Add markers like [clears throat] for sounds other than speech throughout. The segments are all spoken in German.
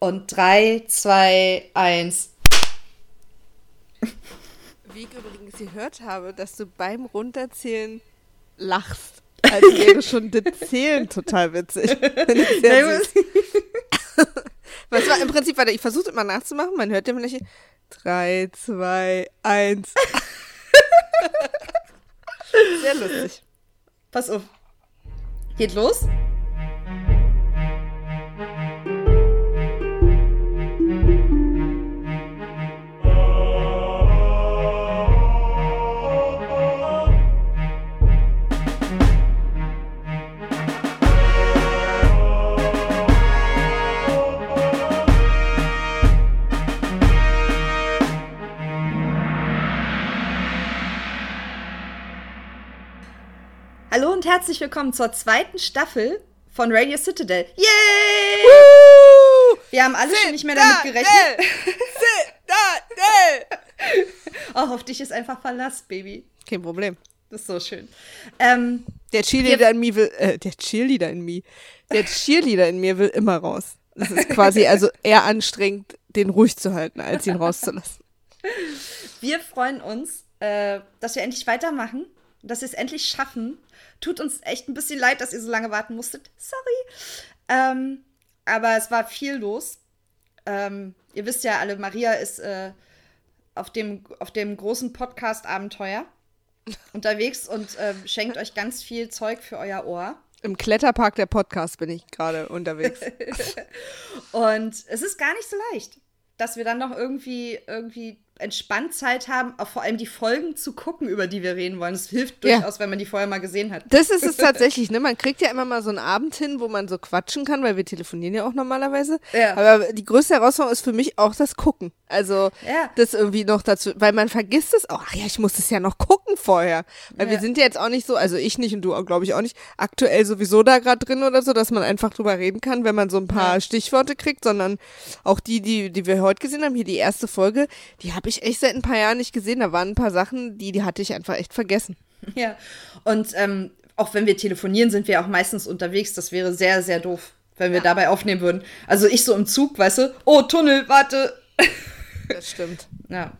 Und 3, 2, 1. Wie ich übrigens gehört habe, dass du beim Runterzählen lachst. Als wäre schon das Zählen total witzig. [laughs] Was war im Prinzip, warte, ich versuche immer nachzumachen, man hört ja immer nicht. 3, 2, 1. Sehr lustig. Pass auf. Geht los? Herzlich willkommen zur zweiten Staffel von Radio Citadel. Yay! Woo! Wir haben alle schon nicht mehr damit gerechnet. Citadel! Oh, auf dich ist einfach Verlass, Baby. Kein Problem. Das ist so schön. Ähm, Der Cheerleader in mir will, äh, der Cheerleader in mir, der Cheerleader in mir will immer raus. Das ist quasi also eher anstrengend, den ruhig zu halten, als ihn rauszulassen. wir freuen uns, äh, dass wir endlich weitermachen, dass wir es endlich schaffen. Tut uns echt ein bisschen leid, dass ihr so lange warten musstet. Sorry. Ähm, aber es war viel los. Ähm, ihr wisst ja alle, Maria ist äh, auf, dem, auf dem großen Podcast-Abenteuer [laughs] unterwegs und ähm, schenkt euch ganz viel Zeug für euer Ohr. Im Kletterpark der Podcast bin ich gerade unterwegs. [laughs] Und es ist gar nicht so leicht, dass wir dann noch irgendwie, irgendwie entspannt Zeit haben, auch vor allem die Folgen zu gucken, über die wir reden wollen. Es hilft Ja. durchaus, wenn man die vorher mal gesehen hat. Das ist es [laughs] tatsächlich, ne? Man kriegt ja immer mal so einen Abend hin, wo man so quatschen kann, weil wir telefonieren ja auch normalerweise. Ja. Aber die größte Herausforderung ist für mich auch das Gucken. Also Ja. das irgendwie noch dazu, weil man vergisst es auch. Ach ja, ich muss es ja noch gucken vorher. Weil wir Ja. sind ja jetzt auch nicht so, also ich nicht und du glaube ich auch nicht, aktuell sowieso da gerade drin oder so, dass man einfach drüber reden kann, wenn man so ein paar Ja. Stichworte kriegt, sondern auch die, die, die wir heute gesehen haben, hier die erste Folge, die habe ich echt seit ein paar Jahren nicht gesehen. Da waren ein paar Sachen, die, die hatte ich einfach echt vergessen. Ja. Und ähm, auch wenn wir telefonieren, sind wir auch meistens unterwegs. Das wäre sehr, sehr doof, wenn wir dabei aufnehmen würden. Also ich so im Zug, weißt du, oh, Tunnel, warte. [laughs] Das stimmt. Ja.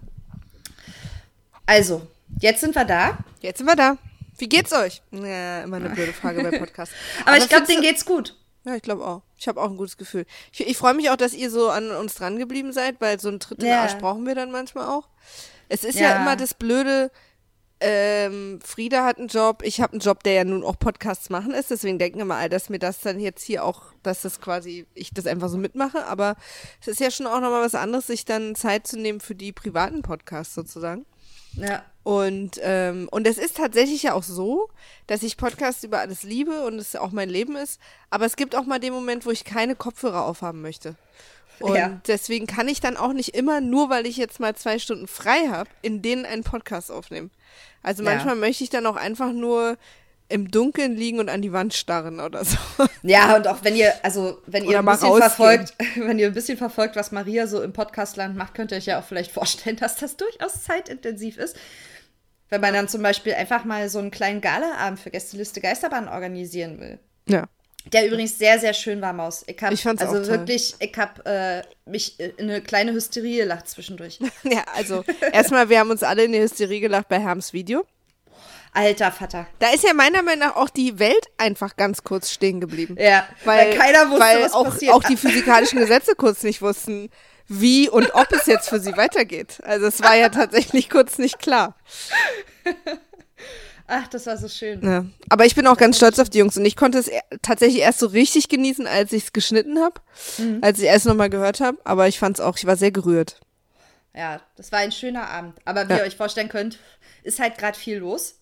Also, jetzt sind wir da. Jetzt sind wir da. Wie geht's euch? Ja, immer eine blöde Frage bei Podcasts. [laughs] Aber, ich glaube, denen geht's gut. Ja, ich glaube auch. Ich habe auch ein gutes Gefühl. Ich, ich freue mich auch, dass ihr so an uns dran geblieben seid, weil so einen Tritt in den Ja. Arsch brauchen wir dann manchmal auch. Es ist ja, Ja. immer das Blöde, ähm, Frieda hat einen Job, ich habe einen Job, der ja nun auch Podcasts machen ist, deswegen denken immer alle, dass mir das dann jetzt hier auch, dass das quasi, ich das einfach so mitmache, aber es ist ja schon auch nochmal was anderes, sich dann Zeit zu nehmen für die privaten Podcasts sozusagen. Ja. Und, ähm, und es ist tatsächlich ja auch so, dass ich Podcasts über alles liebe und es auch mein Leben ist. Aber es gibt auch mal den Moment, wo ich keine Kopfhörer aufhaben möchte. Und Ja. deswegen kann ich dann auch nicht immer, nur weil ich jetzt mal zwei Stunden frei habe, in denen einen Podcast aufnehmen. Also Ja. manchmal möchte ich dann auch einfach nur im Dunkeln liegen und an die Wand starren oder so. Ja, und auch wenn ihr, also wenn ihr ein bisschen rausgehen. verfolgt, [laughs] wenn ihr ein bisschen verfolgt, was Maria so im Podcastland macht, könnt ihr euch ja auch vielleicht vorstellen, dass das durchaus zeitintensiv ist. Wenn man dann zum Beispiel einfach mal so einen kleinen Galaabend für Gästeliste Geisterbahn organisieren will. Ja. Der übrigens sehr, sehr schön war, Maus. Ich hab, Ich fand's also auch toll. wirklich, ich hab äh, mich in eine kleine Hysterie gelacht zwischendurch. [laughs] Ja, also erstmal, wir haben uns alle in die Hysterie gelacht bei Herms Video. Alter Vater. Da ist ja meiner Meinung nach auch die Welt einfach ganz kurz stehen geblieben. Ja, weil, weil keiner wusste, weil was auch, passiert. auch die physikalischen Gesetze kurz nicht wussten, wie und ob es jetzt für sie weitergeht. Also es war ja tatsächlich kurz nicht klar. Ach, das war so schön. Ja. Aber ich bin auch ganz stolz auf die Jungs und ich konnte es e- tatsächlich erst so richtig genießen, als ich es geschnitten habe, Mhm. als ich erst nochmal gehört habe. Aber ich fand es auch, ich war sehr gerührt. Ja, das war ein schöner Abend. Aber wie Ja. ihr euch vorstellen könnt, ist halt gerade viel los.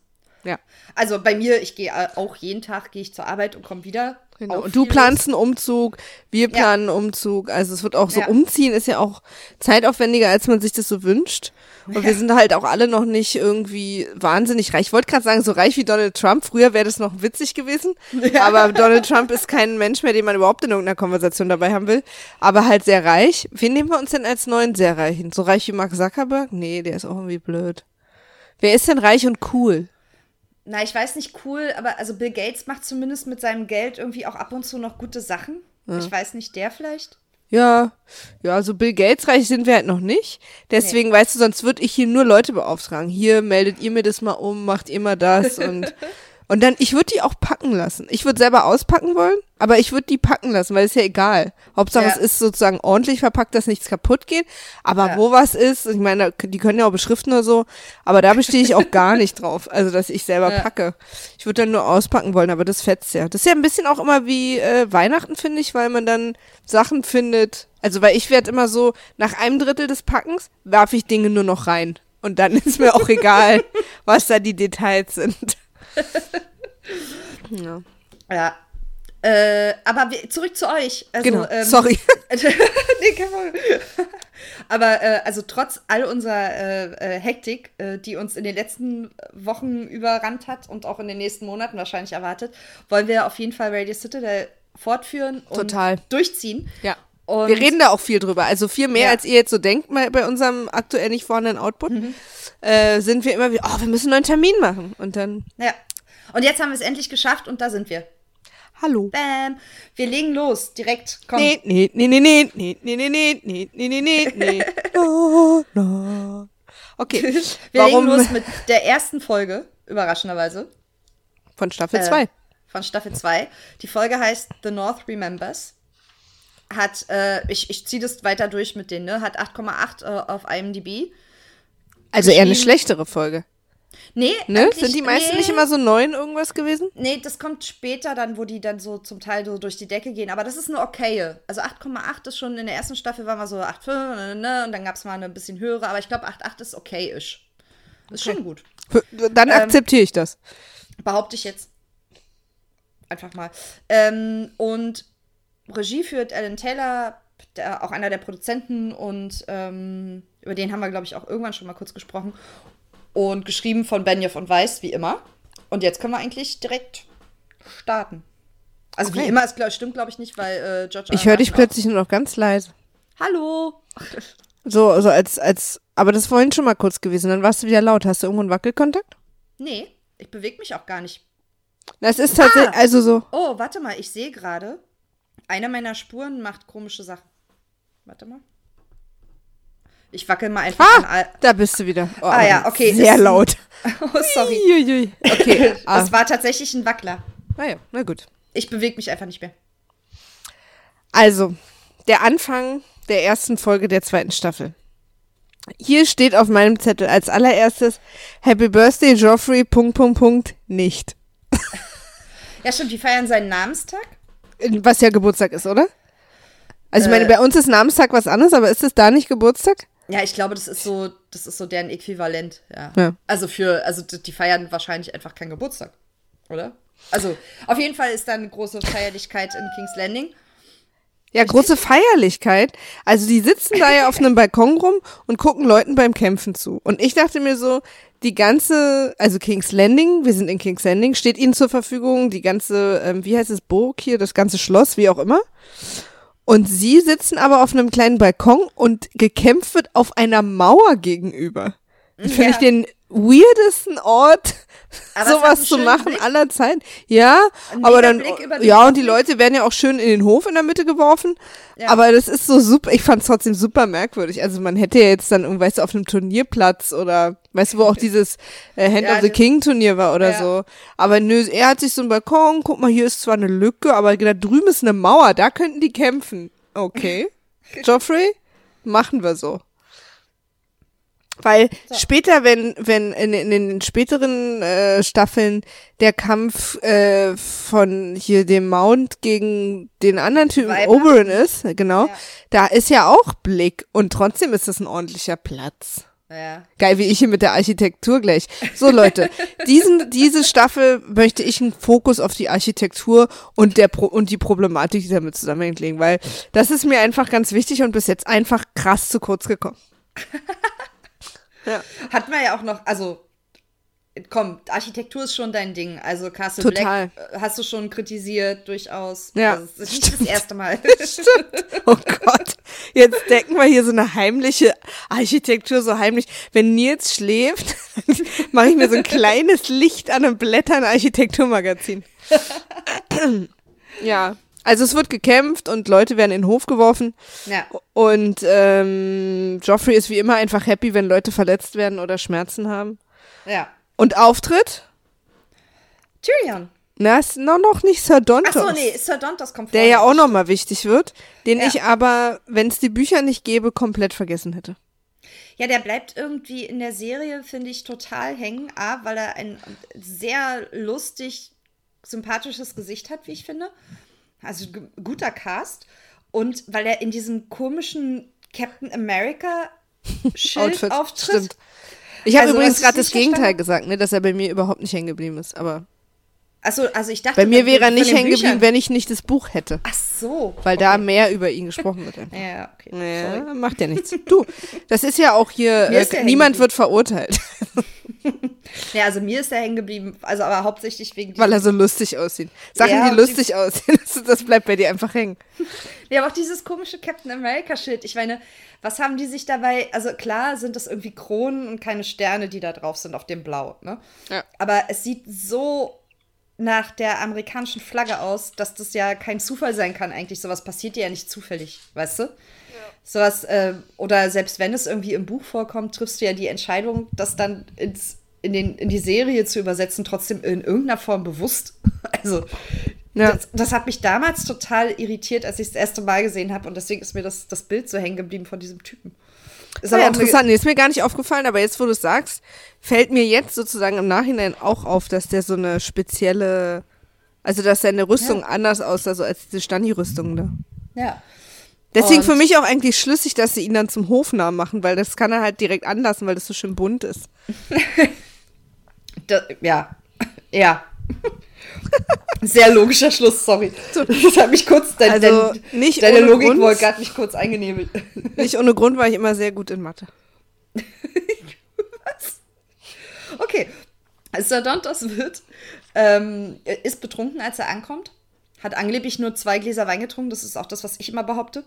Ja. Also bei mir, ich gehe auch jeden Tag gehe ich zur Arbeit und komme wieder. Genau. Und du planst einen Umzug, wir Ja. planen einen Umzug. Also es wird auch so Ja. umziehen, ist ja auch zeitaufwendiger, als man sich das so wünscht. Und wir sind halt auch alle noch nicht irgendwie wahnsinnig reich. Ich wollte gerade sagen, so reich wie Donald Trump. Früher wäre das noch witzig gewesen. Aber Donald Trump ist kein Mensch mehr, den man überhaupt in irgendeiner Konversation dabei haben will. Aber halt sehr reich. Wen nehmen wir uns denn als neuen sehr reichen? So reich wie Mark Zuckerberg? Nee, der ist auch irgendwie blöd. Wer ist denn reich und cool? Na, ich weiß nicht, cool, aber also Bill Gates macht zumindest mit seinem Geld irgendwie auch ab und zu noch gute Sachen. Ich weiß nicht, der vielleicht. Ja, ja, so Bill Gates reich sind wir halt noch nicht. Deswegen, weißt du, sonst würde ich hier nur Leute beauftragen. Hier meldet ihr mir das mal um, macht ihr mal das [laughs] und und dann, ich würde die auch packen lassen. Ich würde selber auspacken wollen, aber ich würde die packen lassen, weil es ja egal. Hauptsache Ja. es ist sozusagen ordentlich verpackt, dass nichts kaputt geht. Aber Ja. wo was ist, ich meine, die können ja auch beschriften oder so, aber da bestehe ich auch [laughs] gar nicht drauf. Also, dass ich selber Ja. packe. Ich würde dann nur auspacken wollen, aber das fetzt ja. Das ist ja ein bisschen auch immer wie äh, Weihnachten, finde ich, weil man dann Sachen findet. Also, weil ich werde immer so, nach einem Drittel des Packens werfe ich Dinge nur noch rein. Und dann ist mir auch egal, [laughs] was da die Details sind. [laughs] ja. Ja. Äh, aber wir, zurück zu euch. Also, Genau, ähm, sorry. [laughs] nee, kein Problem. [laughs] Aber äh, also trotz all unserer äh, äh, Hektik, äh, die uns in den letzten Wochen überrannt hat und auch in den nächsten Monaten wahrscheinlich erwartet, wollen wir auf jeden Fall Radio Citadel fortführen und Total. durchziehen. Ja. Und Wir reden da auch viel drüber. Also viel mehr, Ja. als ihr jetzt so denkt bei unserem aktuell nicht vorhandenen Output, äh, sind wir immer wieder, oh, wir müssen einen neuen Termin machen. Und dann, ja. Und jetzt haben wir es endlich geschafft und da sind wir. hallo. Bam. Wir legen los. Direkt. Komm. Nee, nee, nee, nee, nee, nee, nee, nee, nee, nee, nee, nee, nee, nee. No, no. Okay. Wir Warum? legen los mit der ersten Folge, überraschenderweise, Von Staffel Äh, 2. von Staffel 2. Die Folge heißt The North Remembers. Hat, äh, ich, ich ziehe das weiter durch mit denen, ne? Hat 8,8 äh, auf IMDb. Also eher eine schlechtere Folge. Nee, Ne? Sind die meisten nee, nicht immer so neun irgendwas gewesen? Nee, das kommt später dann, wo die dann so zum Teil so durch die Decke gehen. Aber das ist eine okaye. Also 8,8 ist schon in der ersten Staffel, waren wir so 8,5, ne? Und dann gab es mal eine bisschen höhere. Aber ich glaube, 8,8 ist okayisch. Ist schon gut. Dann Ähm, akzeptiere ich das. Behaupte ich jetzt. Einfach mal. Ähm, und Regie führt Alan Taylor, der, auch einer der Produzenten. Und ähm, über den haben wir, glaube ich, auch irgendwann schon mal kurz gesprochen. Und geschrieben von Benioff und Weiss, wie immer. Und jetzt können wir eigentlich direkt starten. Also wie Okay. immer, es glaub, stimmt, glaube ich, nicht, weil äh, George. Ich höre dich plötzlich nur noch ganz leise. Hallo! So, so als, als, aber das ist vorhin schon mal kurz gewesen. Dann warst du wieder laut. Hast du irgendwo einen Wackelkontakt? Nee, ich bewege mich auch gar nicht. Das ist tatsächlich, Ah. also so. Oh, warte mal, ich sehe gerade, eine meiner Spuren macht komische Sachen. Warte mal. Ich wackel mal einfach Ah, da bist du wieder. Oh, Ah ja, okay, Sehr ist- laut. [laughs] Oh, sorry. Uiuiui. Okay. [laughs] ah, Das war tatsächlich ein Wackler. naja, na gut. Ich bewege mich einfach nicht mehr. Also, der Anfang der ersten Folge der zweiten Staffel. Hier steht auf meinem Zettel als allererstes Happy Birthday Joffrey, Punkt, Punkt, Punkt, nicht. Ja, stimmt, die feiern seinen Namenstag. Was ja Geburtstag ist, oder? Also ich meine, Äh. bei uns ist Namenstag was anderes, aber ist es da nicht Geburtstag? Ja, ich glaube, das ist so, das ist so deren Äquivalent, ja. Ja. Also für, also die feiern wahrscheinlich einfach keinen Geburtstag, oder? Also, auf jeden Fall ist da eine große Feierlichkeit in King's Landing. Ja, große Feierlichkeit. Also die sitzen da ja auf einem [laughs] Balkon rum und gucken Leuten beim Kämpfen zu. Und ich dachte mir so, die ganze, also King's Landing, wir sind in King's Landing, steht ihnen zur Verfügung, die ganze, ähm, wie heißt es, Burg hier, das ganze Schloss, wie auch immer. Und sie sitzen aber auf einem kleinen Balkon und gekämpft wird auf einer Mauer gegenüber. Finde Ja. ich den weirdesten Ort, Aber sowas zu machen Blick. aller Zeit. Ja, Ein aber dann, ja, und die. Leute werden ja auch schön in den Hof in der Mitte geworfen. Ja. Aber das ist so super, ich fand es trotzdem super merkwürdig. Also man hätte ja jetzt dann, weißt du, auf einem Turnierplatz oder, weißt du, wo auch dieses äh, Hand Ja, of the King Turnier war oder Ja. so. Aber nö, er hat sich so einen Balkon, guck mal, hier ist zwar eine Lücke, aber da drüben ist eine Mauer, da könnten die kämpfen. Okay. [laughs] Joffrey, machen wir so. Weil später, wenn, wenn in, in den späteren äh, Staffeln der Kampf äh, von hier dem Mount gegen den anderen Typen Viper. Oberyn ist, genau, Ja. da ist ja auch Blick und trotzdem ist das ein ordentlicher Platz. Ja. Geil, wie ich hier mit der Architektur gleich. So Leute, diesen, diese Staffel möchte ich einen Fokus auf die Architektur und der Pro und die Problematik, die damit zusammenhängt, legen, weil das ist mir einfach ganz wichtig und bis jetzt einfach krass zu kurz gekommen. [laughs] ja. Hat man ja auch noch, also, komm, Architektur ist schon dein Ding. Also Castle Total. Black äh, hast du schon kritisiert, durchaus. Ja, Also, das ist nicht das erste Mal. [laughs] Oh Gott, jetzt decken wir hier so eine heimliche Architektur, so heimlich. Wenn Nils schläft, [laughs] mache ich mir so ein kleines Licht an einem Blättern Architekturmagazin. ja, Also es wird gekämpft und Leute werden in den Hof geworfen. Ja. Und ähm, Joffrey ist wie immer einfach happy, wenn Leute verletzt werden oder Schmerzen haben. Ja. Und Auftritt? Tyrion. Na, ist noch, nicht Sir Dontos. Achso, nee, Sir Dontos kommt Der vor. ja auch nochmal wichtig wird, den Ja. ich aber, wenn es die Bücher nicht gäbe, komplett vergessen hätte. Ja, der bleibt irgendwie in der Serie, finde ich, total hängen. A, weil er ein sehr lustig, sympathisches Gesicht hat, wie ich finde. Also guter Cast. Und weil er in diesem komischen Captain America Schild auftritt. Stimmt. Ich habe Also, übrigens gerade das Gegenteil verstanden- gesagt, ne, dass er bei mir überhaupt nicht hängen geblieben ist. Aber Achso, also ich dachte. bei mir wäre er nicht hängen geblieben, wenn ich nicht das Buch hätte. Ach so. Weil okay. da mehr über ihn gesprochen wird. [laughs] Ja, okay. Ja, Sorry. macht ja nichts. Du, das ist ja auch hier, äh, niemand wird verurteilt, [laughs] Ja, also mir ist er hängen geblieben. Also aber hauptsächlich wegen weil er so lustig aussieht. Sachen, Ja, die lustig aussehen, [laughs] das, das bleibt bei dir einfach hängen. Ja, aber auch dieses komische Captain America-Schild. Ich meine, was haben die sich dabei? Also klar sind das irgendwie Kronen und keine Sterne, die da drauf sind auf dem Blau, ne? Ja. Aber es sieht so nach der amerikanischen Flagge aus, dass das ja kein Zufall sein kann eigentlich. Sowas passiert ja nicht zufällig, weißt du? Sowas, äh, oder selbst wenn es irgendwie im Buch vorkommt, triffst du ja die Entscheidung, das dann ins, in, den, in die Serie zu übersetzen, trotzdem in irgendeiner Form bewusst. [laughs] Also, Ja. das, das hat mich damals total irritiert, als ich es das erste Mal gesehen habe. Und deswegen ist mir das, das Bild so hängen geblieben von diesem Typen. Ist aber eine- interessant. Nee, ist mir gar nicht aufgefallen, aber jetzt, wo du es sagst, fällt mir jetzt sozusagen im Nachhinein auch auf, dass der so eine spezielle, also dass seine Rüstung anders aussah, so als diese Stani-Rüstung da. Ja. Deswegen Und- für mich auch eigentlich schlüssig, dass sie ihn dann zum Hofnamen machen, weil das kann er halt direkt anlassen, weil das so schön bunt ist. [laughs] Da, ja. Ja. Sehr logischer Schluss, sorry. Das hat mich kurz, dein, Also, dein, nicht deine ohne Grund. Logikwolke hat mich kurz eingenebelt. Nicht ohne Grund war ich immer sehr gut in Mathe. Okay. Sir Dontos wird, ähm, ist betrunken, als er ankommt. Hat angeblich nur zwei Gläser Wein getrunken. Das ist auch das, was ich immer behaupte.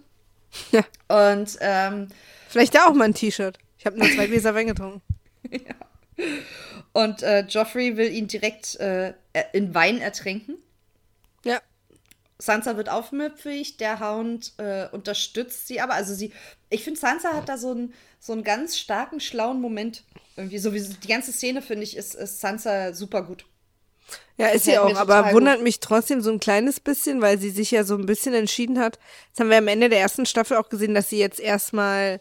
Ja. Und ähm, Vielleicht da auch mal ein T-Shirt. Ich habe nur zwei Gläser Wein getrunken. [laughs] Und äh, Joffrey will ihn direkt äh, in Wein ertränken. Ja. Sansa wird aufmüpfig, der Hound äh, unterstützt sie aber. Also sie, ich finde, Sansa hat da so einen, so einen ganz starken, schlauen Moment. Irgendwie, so wie die ganze Szene, finde ich, ist, ist Sansa super gut. Ja, ist sie auch, aber wundert mich trotzdem so ein kleines bisschen, weil sie sich ja so ein bisschen entschieden hat. Das haben wir am Ende der ersten Staffel auch gesehen, dass sie jetzt erstmal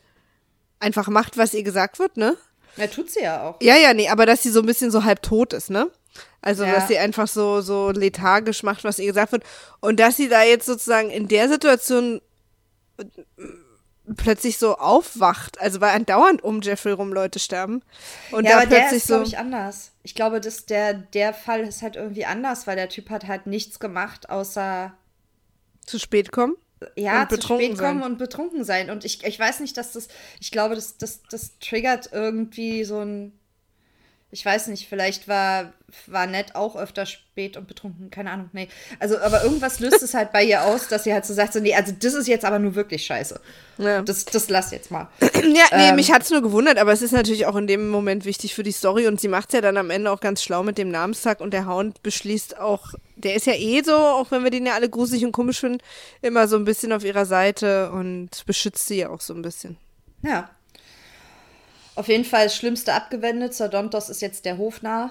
einfach macht, was ihr gesagt wird, ne? Ja, tut sie ja auch. Ja, ja, nee, aber dass sie so ein bisschen so halb tot ist, ne? Also, Ja. dass sie einfach so, so lethargisch macht, was ihr gesagt wird. Und dass sie da jetzt sozusagen in der Situation äh, plötzlich so aufwacht. Also, weil andauernd um Jeffrey rum Leute sterben. Und ja, da aber der plötzlich ist, so. glaube ich, anders. Ich glaube, dass der, der Fall ist halt irgendwie anders, weil der Typ hat halt nichts gemacht, außer zu spät kommen. Ja, zu spät kommen sein. und betrunken sein. Und ich, ich weiß nicht, dass das, ich glaube, das, das, das triggert irgendwie so ein, ich weiß nicht, vielleicht war, war Ned auch öfter spät und betrunken, keine Ahnung, nee. Also, aber irgendwas löst es halt bei ihr aus, dass sie halt so sagt, so, nee, also das ist jetzt aber nur wirklich scheiße. Ja. Das, das lass jetzt mal. [clears throat] Ja, nee, Ähm. mich hat's nur gewundert, aber es ist natürlich auch in dem Moment wichtig für die Story und sie macht's ja dann am Ende auch ganz schlau mit dem Namenstag und der Hound beschließt auch, der ist ja eh so, auch wenn wir den ja alle gruselig und komisch finden, immer so ein bisschen auf ihrer Seite und beschützt sie ja auch so ein bisschen. Ja. Auf jeden Fall das Schlimmste abgewendet. Sir Dontos ist jetzt der Hofnarr.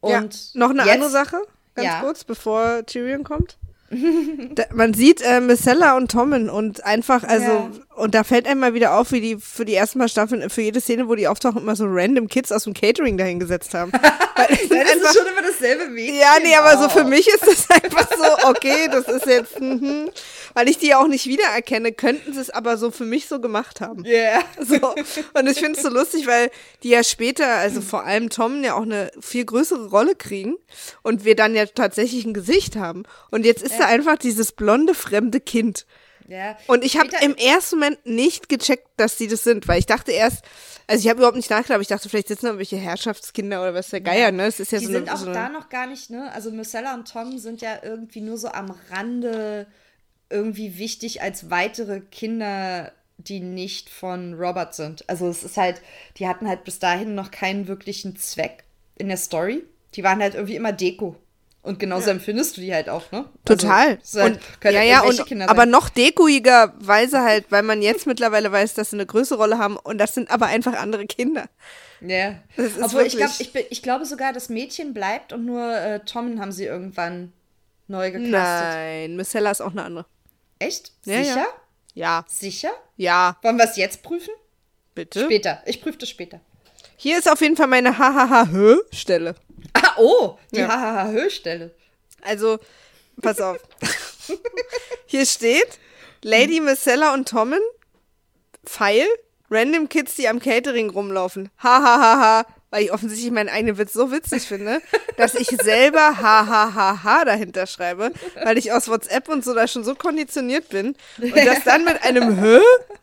Und ja, noch eine jetzt, andere Sache, ganz Ja. kurz, bevor Tyrion kommt. [laughs] da, man sieht äh, Missella und Tommen und einfach, also, Ja. und da fällt einem mal wieder auf, wie die für die ersten Mal Staffeln, für jede Szene, wo die auftauchen, immer so random Kids aus dem Catering dahingesetzt haben. [laughs] Weil das einfach- ist schon immer dasselbe Mädchen. Ja, nee, aber so für mich ist das [laughs] einfach so, okay, das ist jetzt, mhm. Weil ich die ja auch nicht wiedererkenne, könnten sie es aber so für mich so gemacht haben. Ja. [laughs] So. Und ich finde es so lustig, weil die ja später, also vor allem Tom, ja auch eine viel größere Rolle kriegen und wir dann ja tatsächlich ein Gesicht haben. Und jetzt ist da einfach dieses blonde, fremde Kind. ja. Und ich habe im ersten Moment nicht gecheckt, dass die das sind, weil ich dachte erst, also ich habe überhaupt nicht nachgedacht, aber ich dachte, vielleicht sitzen da irgendwelche Herrschaftskinder oder was der Geier, ne? Das ist ja Die so sind eine, auch so eine da noch gar nicht, ne? Also Marcella und Tom sind ja irgendwie nur so am Rande irgendwie wichtig als weitere Kinder, die nicht von Robert sind. Also es ist halt, die hatten halt bis dahin noch keinen wirklichen Zweck in der Story. Die waren halt irgendwie immer Deko. Und genauso ja. empfindest du die halt auch, ne? Total. Also, halt, und, ja, ja, und, aber noch dekoigerweise halt, weil man jetzt mittlerweile weiß, dass sie eine größere Rolle haben und das sind aber einfach andere Kinder. Ja. Obwohl ich, glaub, ich, ich glaube sogar, das Mädchen bleibt und nur äh, Tom haben sie irgendwann neu gecastet. Nein, Missella ist auch eine andere. Echt? Ja, Sicher? Ja. ja. Sicher? Ja. Wollen wir es jetzt prüfen? Bitte? Später. Ich prüfe das später. Hier ist auf jeden Fall meine Hahaha-Hö-Stelle. Ah, oh, die ja. Hahaha-Hö-Stelle. Also, pass auf. [laughs] Hier steht Lady Missella und Tommen, Pfeil, random Kids, die am Catering rumlaufen. Hahaha, weil ich offensichtlich meinen eigenen Witz so witzig finde, dass ich selber hahaha dahinter schreibe, weil ich aus WhatsApp und so da schon so konditioniert bin und [laughs] das dann mit einem Hö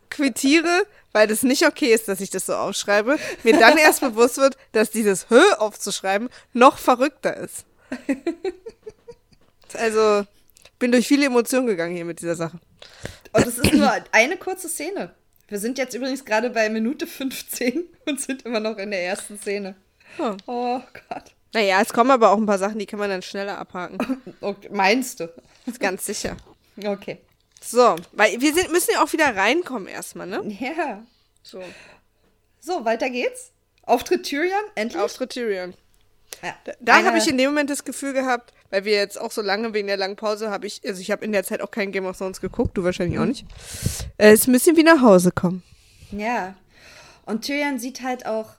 quittiere, weil das nicht okay ist, dass ich das so aufschreibe, mir dann erst bewusst wird, dass dieses Hö aufzuschreiben noch verrückter ist. [laughs] Also, bin durch viele Emotionen gegangen hier mit dieser Sache. Und es ist nur eine kurze Szene. Wir sind jetzt übrigens gerade bei Minute 15 [laughs] und sind immer noch in der ersten Szene. Oh, oh Gott. Naja, es kommen aber auch ein paar Sachen, die kann man dann schneller abhaken. [laughs] Okay, meinst du? Ist ganz sicher. Okay. So, weil wir sind, müssen ja auch wieder reinkommen erstmal, ne? Ja. So. So, weiter geht's. Auftritt Tyrion, endlich. Auftritt Tyrion. Ja, da, da habe ich in dem Moment das Gefühl gehabt, weil wir jetzt auch so lange wegen der langen Pause habe ich, also ich habe in der Zeit auch kein Game of Thrones geguckt, du wahrscheinlich auch nicht. Äh, ist ein bisschen wie nach Hause kommen. Ja. Und Tyrion sieht halt auch,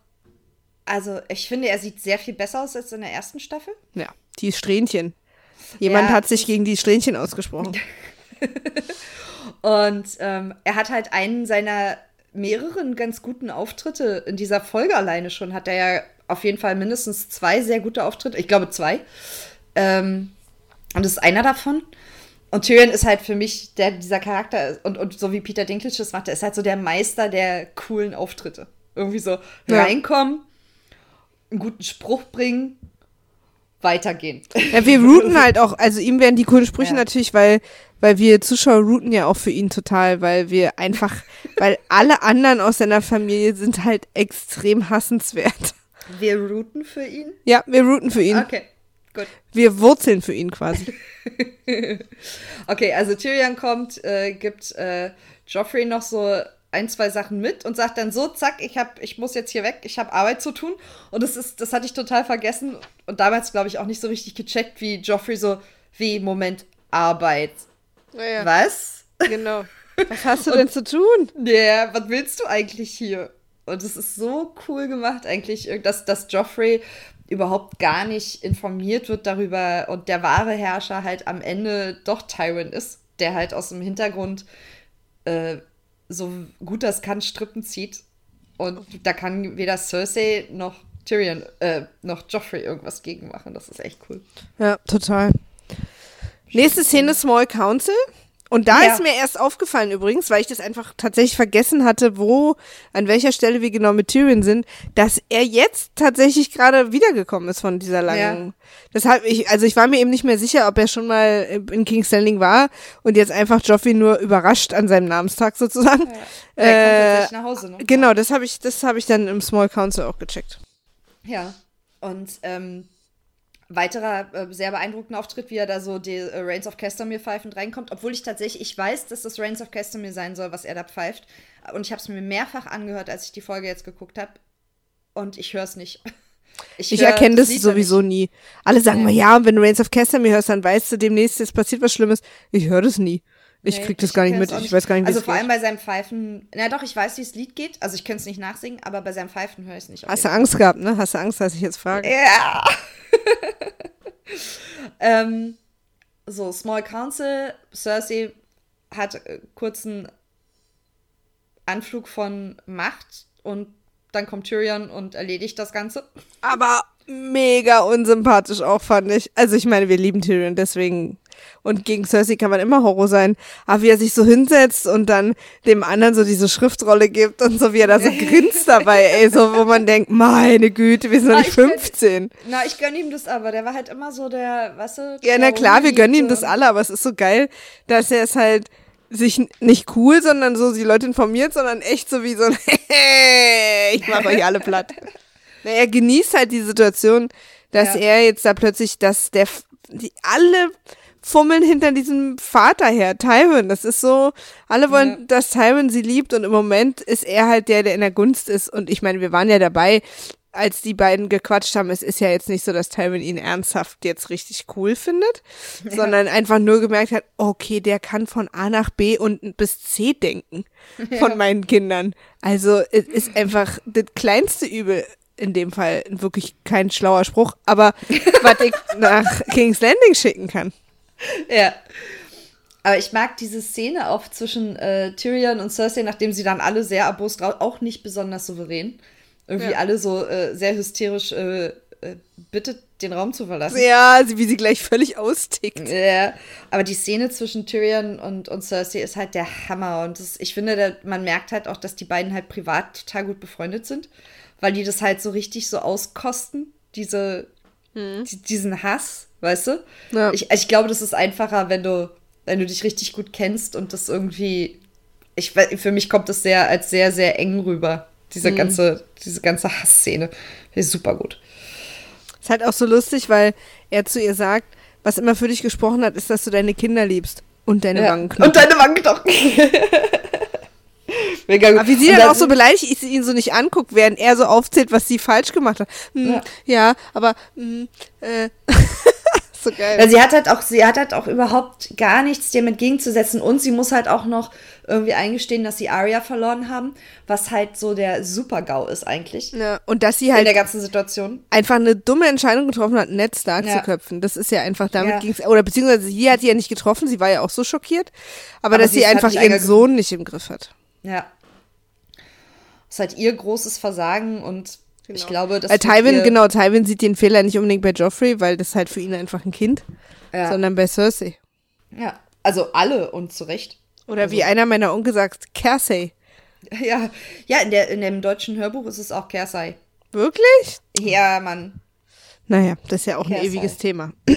also ich finde, er sieht sehr viel besser aus als in der ersten Staffel. Ja, die Strähnchen. Jemand ja, hat sich gegen die Strähnchen ausgesprochen. [laughs] Und ähm, er hat halt einen seiner mehreren ganz guten Auftritte in dieser Folge alleine schon. Hat er ja auf jeden Fall mindestens zwei sehr gute Auftritte. Ich glaube zwei. Ähm, und das ist einer davon. Und Tyrion ist halt für mich der, dieser Charakter, und, und so wie Peter Dinklage das macht, der ist halt so der Meister der coolen Auftritte. Irgendwie so ja. reinkommen, einen guten Spruch bringen, weitergehen. Ja, wir routen [laughs] halt auch, also ihm werden die coolen Sprüche ja. natürlich, weil, weil wir Zuschauer routen ja auch für ihn total, weil wir einfach, [laughs] weil alle anderen aus seiner Familie sind halt extrem hassenswert. Wir routen für ihn? Ja, wir routen für ihn. Okay. Gut. Wir wurzeln für ihn quasi. [laughs] okay, also Tyrion kommt, äh, gibt äh, Joffrey noch so ein, zwei Sachen mit und sagt dann so, zack, ich hab, ich muss jetzt hier weg, ich habe Arbeit zu tun. Und das ist, das hatte ich total vergessen und damals, glaube ich, auch nicht so richtig gecheckt, wie Joffrey so, wie, Moment, Arbeit. Naja. Was? Genau. [laughs] Was hast du denn zu tun? Ja, yeah, was willst du eigentlich hier? Und es ist so cool gemacht, eigentlich, dass, dass Joffrey überhaupt gar nicht informiert wird darüber und der wahre Herrscher halt am Ende doch Tywin ist, der halt aus dem Hintergrund äh, so gut das kann Strippen zieht. Und da kann weder Cersei noch Tyrion, äh, noch Joffrey irgendwas gegen machen. Das ist echt cool. Ja, total. Nächste Szene, Small Council. Und da ja. ist mir erst aufgefallen übrigens, weil ich das einfach tatsächlich vergessen hatte, wo, an welcher Stelle wir genau mit Tyrion sind, dass er jetzt tatsächlich gerade wiedergekommen ist von dieser langen. Ja. Deshalb, ich, also ich war mir eben nicht mehr sicher, ob er schon mal in King's Landing war und jetzt einfach Joffrey nur überrascht an seinem Namenstag sozusagen. Ja. Er äh, kommt nach Hause, ne? Genau, das habe ich, das habe ich dann im Small Council auch gecheckt. Ja. Und ähm, weiterer äh, sehr beeindruckender Auftritt, wie er da so die äh, Reigns of Castamere pfeifend reinkommt, obwohl ich tatsächlich, ich weiß, dass das Reigns of Castamere sein soll, was er da pfeift. Und ich habe es mir mehrfach angehört, als ich die Folge jetzt geguckt habe. Und ich höre es nicht. [laughs] Ich, ich erkenne das, das sowieso nie. Alle sagen ja. mal, ja, wenn du Reigns of Castamere hörst, dann weißt du demnächst, es passiert was Schlimmes. Ich höre das nie. Ich nee, krieg das ich gar nicht mit. Ich weiß gar nicht, wie Also vor geht. allem bei seinem Pfeifen. Na doch, ich weiß, wie das Lied geht. Also ich könnte es nicht nachsingen, aber bei seinem Pfeifen höre ich es nicht. Hast du Angst gehabt, ne? Hast du Angst, dass ich jetzt frage? Ja. [laughs] ähm, so, Small Council. Cersei hat äh, kurzen Anflug von Macht und dann kommt Tyrion und erledigt das Ganze. Aber mega unsympathisch auch, fand ich. Also ich meine, wir lieben Tyrion, deswegen. Und gegen Cersei kann man immer Horror sein. Aber wie er sich so hinsetzt und dann dem anderen so diese Schriftrolle gibt und so wie er da so [laughs] grinst dabei, ey, so wo man denkt, meine Güte, wir sind noch nicht 15. Gönn, na, ich gönn ihm das aber. Der war halt immer so der, weißt du, Ja, na klar, wir gönnen ihm das alle, aber es ist so geil, dass er es halt sich nicht cool, sondern so die Leute informiert, sondern echt so wie so ein [laughs] ich mach euch alle platt. [laughs] Na, er genießt halt die Situation, dass ja. er jetzt da plötzlich, dass der die alle fummeln hinter diesem Vater her, Tywin. Das ist so, alle wollen, ja. dass Tywin sie liebt und im Moment ist er halt der, der in der Gunst ist. Und ich meine, wir waren ja dabei, als die beiden gequatscht haben. Es ist ja jetzt nicht so, dass Tywin ihn ernsthaft jetzt richtig cool findet, ja. sondern einfach nur gemerkt hat, okay, der kann von A nach B und bis C denken von ja. meinen Kindern. Also es ist einfach das kleinste Übel in dem Fall wirklich kein schlauer Spruch, aber [laughs] was ich nach King's Landing schicken kann. [laughs] Ja. Aber ich mag diese Szene auch zwischen äh, Tyrion und Cersei, nachdem sie dann alle sehr erbost, auch nicht besonders souverän, irgendwie ja. alle so äh, sehr hysterisch äh, äh, bittet, den Raum zu verlassen. Ja, wie sie gleich völlig austickt. Ja, aber die Szene zwischen Tyrion und, und Cersei ist halt der Hammer. Und das, ich finde, da, man merkt halt auch, dass die beiden halt privat total gut befreundet sind, weil die das halt so richtig so auskosten, diese, hm. die, diesen Hass, weißt du? Ja. Ich, ich glaube, das ist einfacher, wenn du, wenn du dich richtig gut kennst und das irgendwie. Ich, für mich kommt das sehr als sehr, sehr eng rüber. Diese mhm. ganze, diese ganze Hassszene. Ist super gut. Ist halt auch so lustig, weil er zu ihr sagt, was immer für dich gesprochen hat, ist, dass du deine Kinder liebst. Und deine ja. Wangenknochen. Und deine Wangenknochen. [laughs] Aber wie sie dann, dann auch so beleidigt ist, ihn so nicht anguckt, während er so aufzählt, was sie falsch gemacht hat. Hm, ja. ja. aber hm, äh. [laughs] so geil. Ja, sie hat halt auch, sie hat halt auch überhaupt gar nichts dem entgegenzusetzen und sie muss halt auch noch irgendwie eingestehen, dass sie Arya verloren haben, was halt so der Super-GAU ist eigentlich. Ja, und dass sie halt in der ganzen Situation einfach eine dumme Entscheidung getroffen hat, Ned Stark ja. zu köpfen. Das ist ja einfach, damit ja. ging es, oder beziehungsweise hier hat sie ja nicht getroffen, sie war ja auch so schockiert, aber, aber dass sie, sie einfach ihren Sohn nicht im Griff hat. Ja. Das ist halt ihr großes Versagen und Genau. Ich glaube, dass. Weil Tywin, genau, Tywin sieht den Fehler nicht unbedingt bei Joffrey, weil das halt für ihn einfach ein Kind, ja. sondern bei Cersei. Ja, also alle und zu Recht. Oder also. wie einer meiner Onkel sagt, Kersey. [laughs] Ja, ja in, der, in dem deutschen Hörbuch ist es auch Kersey. Wirklich? Ja, Mann. Naja, das ist ja auch Kersey. ein ewiges Thema. [laughs]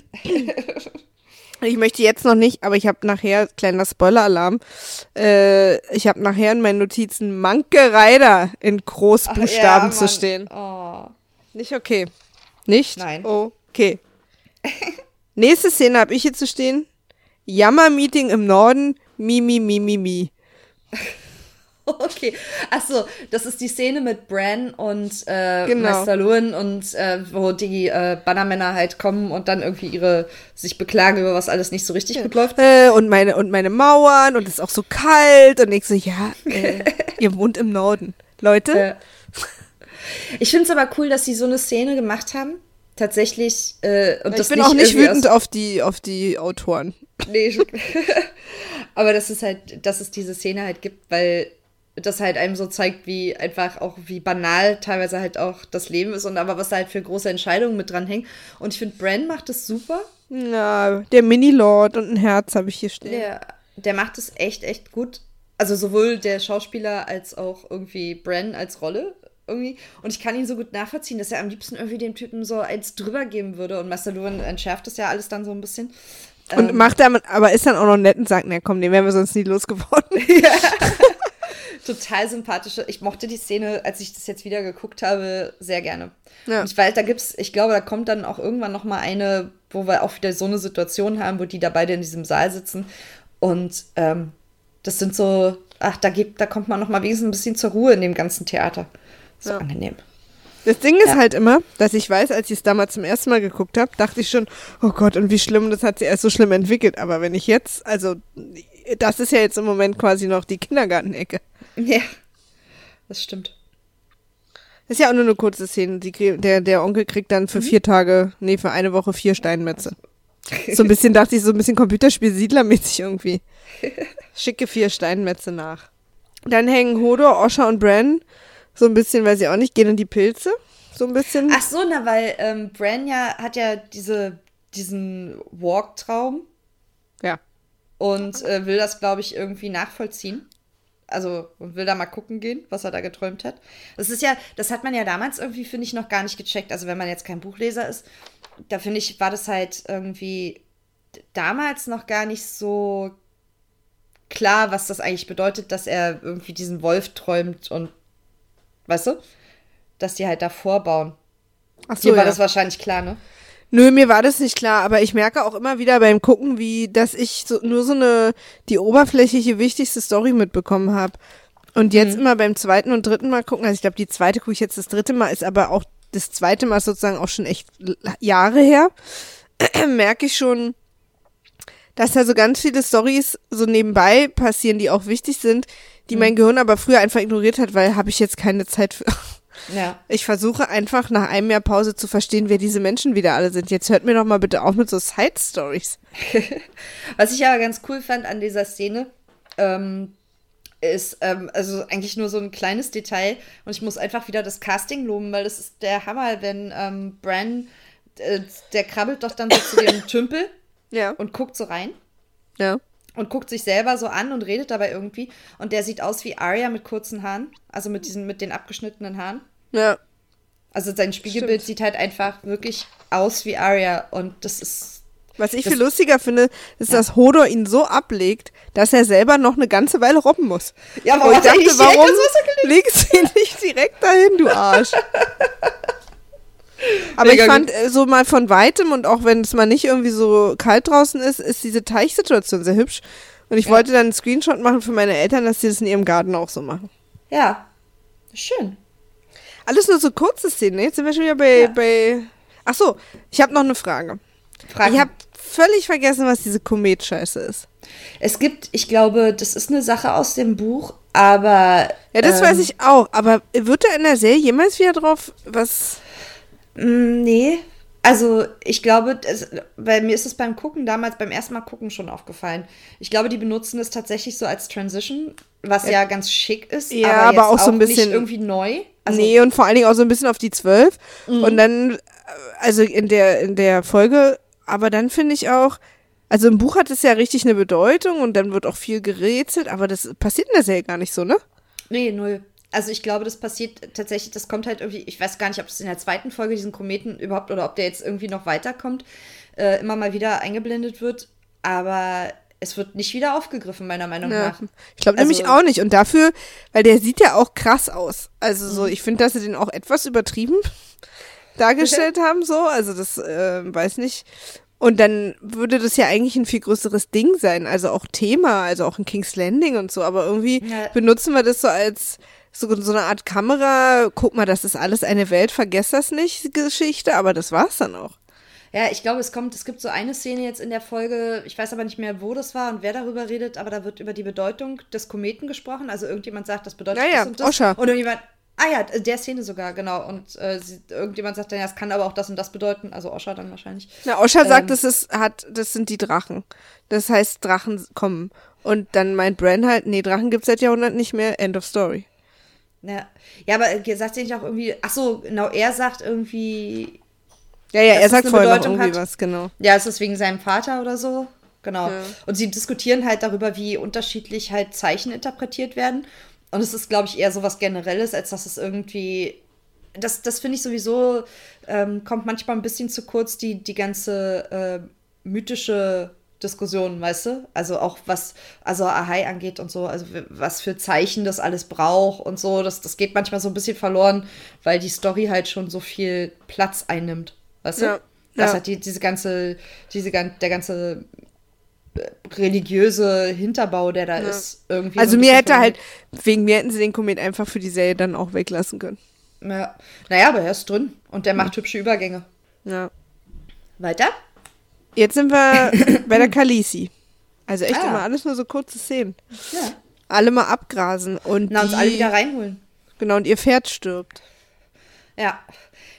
Ich möchte jetzt noch nicht, aber ich habe nachher, kleiner Spoiler-Alarm, äh, ich habe nachher in meinen Notizen Manke Reider in Großbuchstaben ja, zu stehen. Oh. Nicht okay. Nicht? Nein. Okay. [laughs] Nächste Szene habe ich hier zu stehen. Jammer-Meeting im Norden. Mi, mi, mi, mi, mi. [laughs] Okay. Achso, das ist die Szene mit Bran und äh, genau. Meister Luan und äh, wo die äh, Bannermänner halt kommen und dann irgendwie ihre sich beklagen über was alles nicht so richtig ja. gut läuft. Äh, und meine und meine Mauern und es ist auch so kalt und ich so, ja, äh, [laughs] ihr wohnt im Norden. Leute. Ich finde es aber cool, dass sie so eine Szene gemacht haben. Tatsächlich. Äh, und ich das bin nicht auch nicht wütend auf die, auf die Autoren. Nee, [laughs] aber dass es halt, dass es diese Szene halt gibt, weil das halt einem so zeigt, wie einfach auch, wie banal teilweise halt auch das Leben ist und aber was da halt für große Entscheidungen mit dran hängt. Und ich finde, Bran macht das super. Ja, der Mini-Lord und ein Herz habe ich hier stehen. Der, der macht es echt, echt gut. Also sowohl der Schauspieler als auch irgendwie Bran als Rolle irgendwie. Und ich kann ihn so gut nachvollziehen, dass er am liebsten irgendwie dem Typen so eins drüber geben würde. Und Master Luan entschärft das ja alles dann so ein bisschen. Und ähm, macht damit, aber ist dann auch noch nett und sagt, na komm, den wären wir sonst nie losgeworden. [laughs] Ja [laughs] total sympathische. Ich mochte die Szene, als ich das jetzt wieder geguckt habe, sehr gerne. Ja. Und weiß, da gibt's, ich glaube, da kommt dann auch irgendwann noch mal eine, wo wir auch wieder so eine Situation haben, wo die da beide in diesem Saal sitzen. Und ähm, das sind so, ach, da gibt, da kommt man noch mal wenigstens ein bisschen zur Ruhe in dem ganzen Theater. So ja. angenehm. Das Ding ist ja. halt immer, dass ich weiß, als ich es damals zum ersten Mal geguckt habe, dachte ich schon, oh Gott, und wie schlimm, das hat sie erst so schlimm entwickelt. Aber wenn ich jetzt, also das ist ja jetzt im Moment quasi noch die Kindergartenecke. Ja, das stimmt. Das ist ja auch nur eine kurze Szene. Die, der, der Onkel kriegt dann für mhm. vier Tage, nee, für eine Woche vier Steinmetze. So ein bisschen dachte ich, so ein bisschen Computerspiel Siedlermäßig irgendwie. [laughs] Schicke vier Steinmetze nach. Dann hängen Hodor, Osha und Bran so ein bisschen, weiß ich auch nicht, gehen in die Pilze. So ein bisschen. Ach so, na, weil ähm, Bran ja hat ja diese, diesen Walk-Traum. Ja. Und äh, will das, glaube ich, irgendwie nachvollziehen also und will da mal gucken gehen, was er da geträumt hat. Das ist ja, das hat man ja damals irgendwie, finde ich, noch gar nicht gecheckt. Also wenn man jetzt kein Buchleser ist, da finde ich, war das halt irgendwie damals noch gar nicht so klar, was das eigentlich bedeutet, dass er irgendwie diesen Wolf träumt und weißt du, dass die halt da vorbauen. Ach so, Hier war ja. das wahrscheinlich klar, ne? Nö, mir war das nicht klar, aber ich merke auch immer wieder beim Gucken, wie, dass ich so, nur so eine, die oberflächliche, wichtigste Story mitbekommen habe. Und jetzt Mhm. immer beim zweiten und dritten Mal gucken, also ich glaube, die zweite gucke ich jetzt das dritte Mal, ist aber auch das zweite Mal sozusagen auch schon echt Jahre her, [clears throat] merke ich schon, dass da so ganz viele Stories so nebenbei passieren, die auch wichtig sind, die Mhm. mein Gehirn aber früher einfach ignoriert hat, weil habe ich jetzt keine Zeit für. Ja. Ich versuche einfach nach einem Jahr Pause zu verstehen, wer diese Menschen wieder alle sind. Jetzt hört mir doch mal bitte auf mit so Side-Stories. [laughs] Was ich aber ganz cool fand an dieser Szene, ähm, ist ähm, also eigentlich nur so ein kleines Detail und ich muss einfach wieder das Casting loben, weil das ist der Hammer, wenn ähm, Bran, äh, der krabbelt doch dann so zu dem [coughs] Tümpel Ja. und guckt so rein Ja. Und guckt sich selber so an und redet dabei irgendwie und der sieht aus wie Arya mit kurzen Haaren, also mit diesen mit den abgeschnittenen Haaren. Ja. Also sein Spiegelbild Stimmt. sieht halt einfach wirklich aus wie Arya und das ist Was ich viel lustiger finde, ist, Ja. dass Hodor ihn so ablegt, dass er selber noch eine ganze Weile robben muss. Ja, Und ich dachte, warum legst du ihn nicht direkt dahin, du Arsch? [laughs] Aber Mega ich fand äh, so mal von weitem und auch wenn es mal nicht irgendwie so kalt draußen ist, ist diese Teichsituation sehr hübsch. Und ich Ja. wollte dann einen Screenshot machen für meine Eltern, dass sie das in ihrem Garten auch so machen. ja schön. Alles nur so kurze Szenen. ne? Jetzt sind wir schon wieder bei. Ja. bei Ach so, ich habe noch eine Frage. Fragen. Ich habe völlig vergessen, was diese Komet-Scheiße ist. Es gibt, ich glaube, das ist eine Sache aus dem Buch, aber. Ja, das ähm, weiß ich auch. Aber wird da in der Serie jemals wieder drauf was? Mm, Nee. Also, ich glaube, das, bei mir ist es beim Gucken damals, beim ersten Mal gucken schon aufgefallen. Ich glaube, die benutzen es tatsächlich so als Transition, was ja, ganz schick ist. Ja, aber, aber jetzt auch so ein Nicht bisschen- irgendwie neu. Also, nee, und vor allen Dingen auch so ein bisschen auf die zwölf. Und dann, äh, also in der, in der Folge, aber dann finde ich auch, also im Buch hat es ja richtig eine Bedeutung und dann wird auch viel gerätselt, aber das passiert in der Serie gar nicht so, ne? Nee, null. Also ich glaube, das passiert tatsächlich, das kommt halt irgendwie, ich weiß gar nicht, ob das in der zweiten Folge diesen Kometen überhaupt oder ob der jetzt irgendwie noch weiterkommt, äh, immer mal wieder eingeblendet wird. Aber es wird nicht wieder aufgegriffen, meiner Meinung Ja. nach. Ich glaube Also- nämlich auch nicht. Und dafür, weil der sieht ja auch krass aus. Also so, Mhm. ich finde, dass sie den auch etwas übertrieben [laughs] dargestellt haben, so. Also das, äh, weiß nicht. Und dann würde das ja eigentlich ein viel größeres Ding sein. Also auch Thema, also auch in King's Landing und so. Aber irgendwie Ja. benutzen wir das so als so, so eine Art Kamera. Guck mal, das ist alles eine Welt, vergesst das nicht, Geschichte. Aber das war's dann auch. Ja, ich glaube, es kommt, es gibt so eine Szene jetzt in der Folge, ich weiß aber nicht mehr, wo das war und wer darüber redet, aber da wird über die Bedeutung des Kometen gesprochen. Also irgendjemand sagt, das bedeutet Ja, ja, das und das. Osha. Und irgendjemand, ah ja, der Szene sogar, genau. Und äh, sie, irgendjemand sagt dann, ja, es kann aber auch das und das bedeuten. Also Osha dann wahrscheinlich. Na, Osha sagt, Ähm. das ist, hat, das sind die Drachen. Das heißt, Drachen kommen. Und dann meint Bran halt, nee, Drachen gibt's seit Jahrhunderten nicht mehr, end of story. Ja, ja aber äh, sagt ihr nicht auch irgendwie, ach so, genau, er sagt irgendwie, Ja, ja, er sagt vorher noch Bedeutung irgendwie hat. was, genau. ja, ist es wegen seinem Vater oder so? Genau. Ja. Und sie diskutieren halt darüber, wie unterschiedlich halt Zeichen interpretiert werden. Und es ist, glaube ich, eher so was Generelles, als dass es irgendwie. Das, das finde ich sowieso, ähm, kommt manchmal ein bisschen zu kurz, die, die ganze äh, mythische Diskussion, weißt du? Also auch was, also Ahai angeht und so, also was für Zeichen das alles braucht und so, das, das geht manchmal so ein bisschen verloren, weil die Story halt schon so viel Platz einnimmt, weißt du? Ja, Das ja. hat die, diese ganze, diese, der ganze äh, religiöse Hinterbau, der da ist, irgendwie. Also so mir hätte halt, wegen mir hätten sie den Komet einfach für die Serie dann auch weglassen können. Ja. Naja, aber er ist drin und der macht hübsche Übergänge. Ja. Weiter? Jetzt sind wir [coughs] bei der Kalisi. Also echt Ah. immer alles nur so kurze Szenen. Ja. Alle mal abgrasen und Na, uns die, alle wieder reinholen. Genau, und ihr Pferd stirbt. Ja.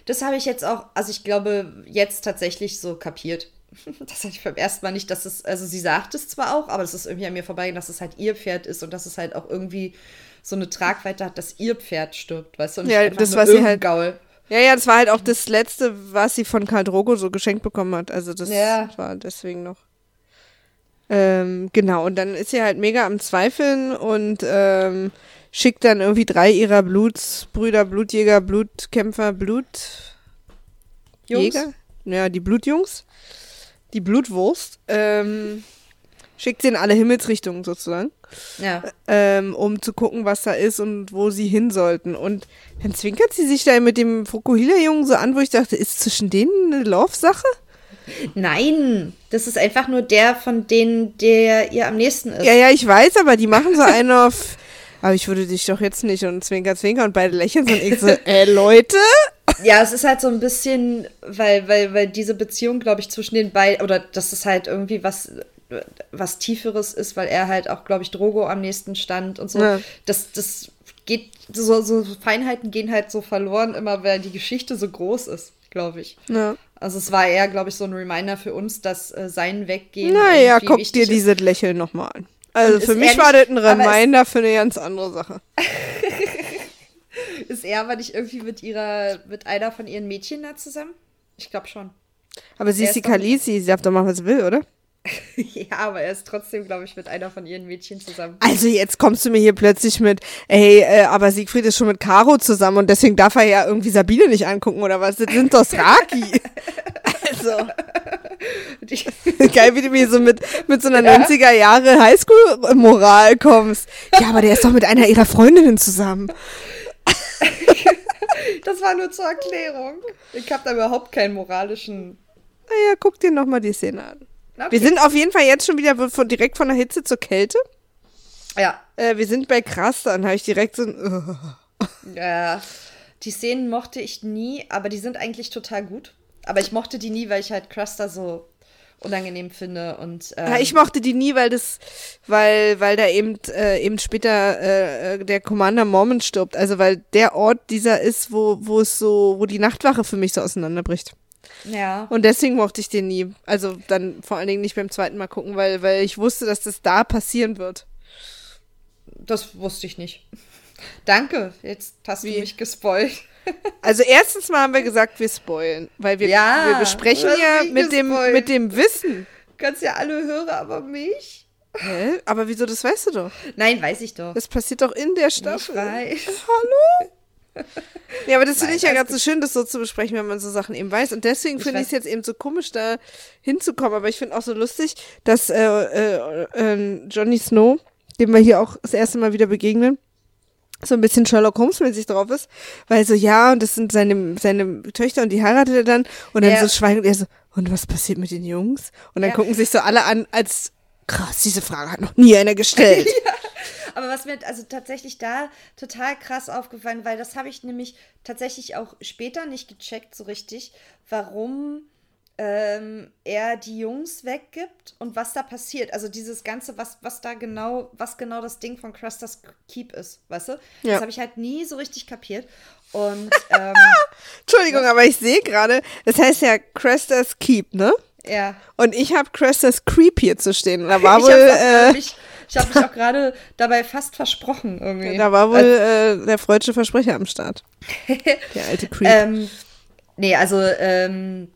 Das habe ich jetzt auch, also ich glaube, jetzt tatsächlich so kapiert. [laughs] Das hatte ich beim ersten Mal nicht, dass es, also sie sagt es zwar auch, aber es ist irgendwie an mir vorbei, dass es halt ihr Pferd ist und dass es halt auch irgendwie so eine Tragweite hat, dass ihr Pferd stirbt, weißt du? Und Ja, das, was sie halt- Gaul. Ja, ja, das war halt auch das letzte, was sie von Karl Drogo so geschenkt bekommen hat. Also das Ja. war deswegen noch. Ähm, genau, und dann ist sie halt mega am Zweifeln und ähm, schickt dann irgendwie drei ihrer Blutsbrüder, Blutjäger, Blutkämpfer, Blutjäger. Ja, die Blutjungs. Die Blutwurst. Ähm, schickt sie in alle Himmelsrichtungen sozusagen Ja. ähm, um zu gucken, was da ist und wo sie hin sollten. Und dann zwinkert sie sich da mit dem Fukuhila-Jungen so an, wo ich dachte, ist zwischen denen eine Love-Sache? Nein, das ist einfach nur der von denen, der ihr am nächsten ist. Ja, ja, ich weiß, aber die machen so einen auf. [laughs] Aber ich würde dich doch jetzt nicht und Zwinker, Zwinker und beide lächeln und ich so, [laughs] äh, Leute? Ja, es ist halt so ein bisschen, weil, weil, weil diese Beziehung, glaube ich, zwischen den beiden, oder das ist halt irgendwie was, was Tieferes ist, weil er halt auch, glaube ich, Drogo am nächsten stand und so. Ja. Das, das geht, so, so Feinheiten gehen halt so verloren, immer weil die Geschichte so groß ist, glaube ich. Ja. Also es war eher, glaube ich, so ein Reminder für uns, dass äh, sein Weggehen. Naja, guck dir dieses Lächeln nochmal an. Also für mich war das ein Reminder für eine ganz andere Sache. [laughs] ist er aber nicht irgendwie mit ihrer, mit einer von ihren Mädchen da zusammen? Ich glaube schon. Aber sie ist die Kalisi, sie darf doch machen, was sie will, oder? [laughs] ja, aber er ist trotzdem, glaube ich, mit einer von ihren Mädchen zusammen. Also jetzt kommst du mir hier plötzlich mit, ey, äh, aber Siegfried ist schon mit Caro zusammen und deswegen darf er ja irgendwie Sabine nicht angucken oder was? Das sind doch Raki. [laughs] also. [laughs] Geil, wie du mir so mit, mit so einer ja. 90er Jahre Highschool-Moral kommst. Ja, aber der ist doch mit einer ihrer Freundinnen zusammen. das war nur zur Erklärung. Ich habe da überhaupt keinen moralischen. Naja, guck dir nochmal die Szene an. Okay. Wir sind auf jeden Fall jetzt schon wieder von, direkt von der Hitze zur Kälte. Ja. Äh, wir sind bei krass, dann habe ich direkt so ein. [laughs] Ja. Die Szenen mochte ich nie, aber die sind eigentlich total gut. Aber ich mochte die nie, weil ich halt Cruster so unangenehm finde und ähm, ja, ich mochte die nie, weil das, weil, weil da eben äh, eben später äh, der Commander Mormon stirbt. Also weil der Ort dieser ist, wo wo es so, wo die Nachtwache für mich so auseinanderbricht. Ja. Und deswegen mochte ich den nie. Also dann vor allen Dingen nicht beim zweiten Mal gucken, weil, weil ich wusste, dass das da passieren wird. Das wusste ich nicht. Danke, jetzt hast Wie? du mich gespoilt. [laughs] Also erstens mal haben wir gesagt, wir spoilen, weil wir, ja, wir besprechen ja mit dem, mit dem Wissen. Du kannst ja alle hören, aber mich. Hä? Aber wieso, das weißt du doch. Nein, weiß ich doch. Das passiert doch in der Staffel. Ich weiß. Hallo? [laughs] Ja, aber das finde ich ja ganz so schön, das so zu besprechen, wenn man so Sachen eben weiß. Und deswegen finde ich es jetzt eben so komisch, da hinzukommen. Aber ich finde auch so lustig, dass äh, äh, äh, Johnny Snow, dem wir hier auch das erste Mal wieder begegnen, so ein bisschen Sherlock Holmes-mäßig drauf ist, weil so, ja, und das sind seine, seine Töchter und die heiratet er dann und dann ja. so schweigend, er so, und was passiert mit den Jungs? Und dann ja. gucken sich so alle an, als krass, diese Frage hat noch nie einer gestellt. [laughs] ja. Aber was mir also tatsächlich da total krass aufgefallen, weil das habe ich nämlich tatsächlich auch später nicht gecheckt so richtig, warum ähm, er die Jungs weggibt und was da passiert. Also dieses Ganze, was, was da genau, was genau das Ding von Crusters Keep ist, weißt du? Ja. Das habe ich halt nie so richtig kapiert. Und [laughs] ähm, Entschuldigung, was? aber ich sehe gerade, das heißt ja Crusters Keep, ne? Ja. Und ich habe Crusters Creep hier zu stehen. Da war [laughs] wohl. Äh, mich, ich habe mich auch gerade dabei fast versprochen irgendwie. Da war wohl äh, der freudsche Versprecher am Start. [laughs] der alte Creep. ähm, nee, also ähm,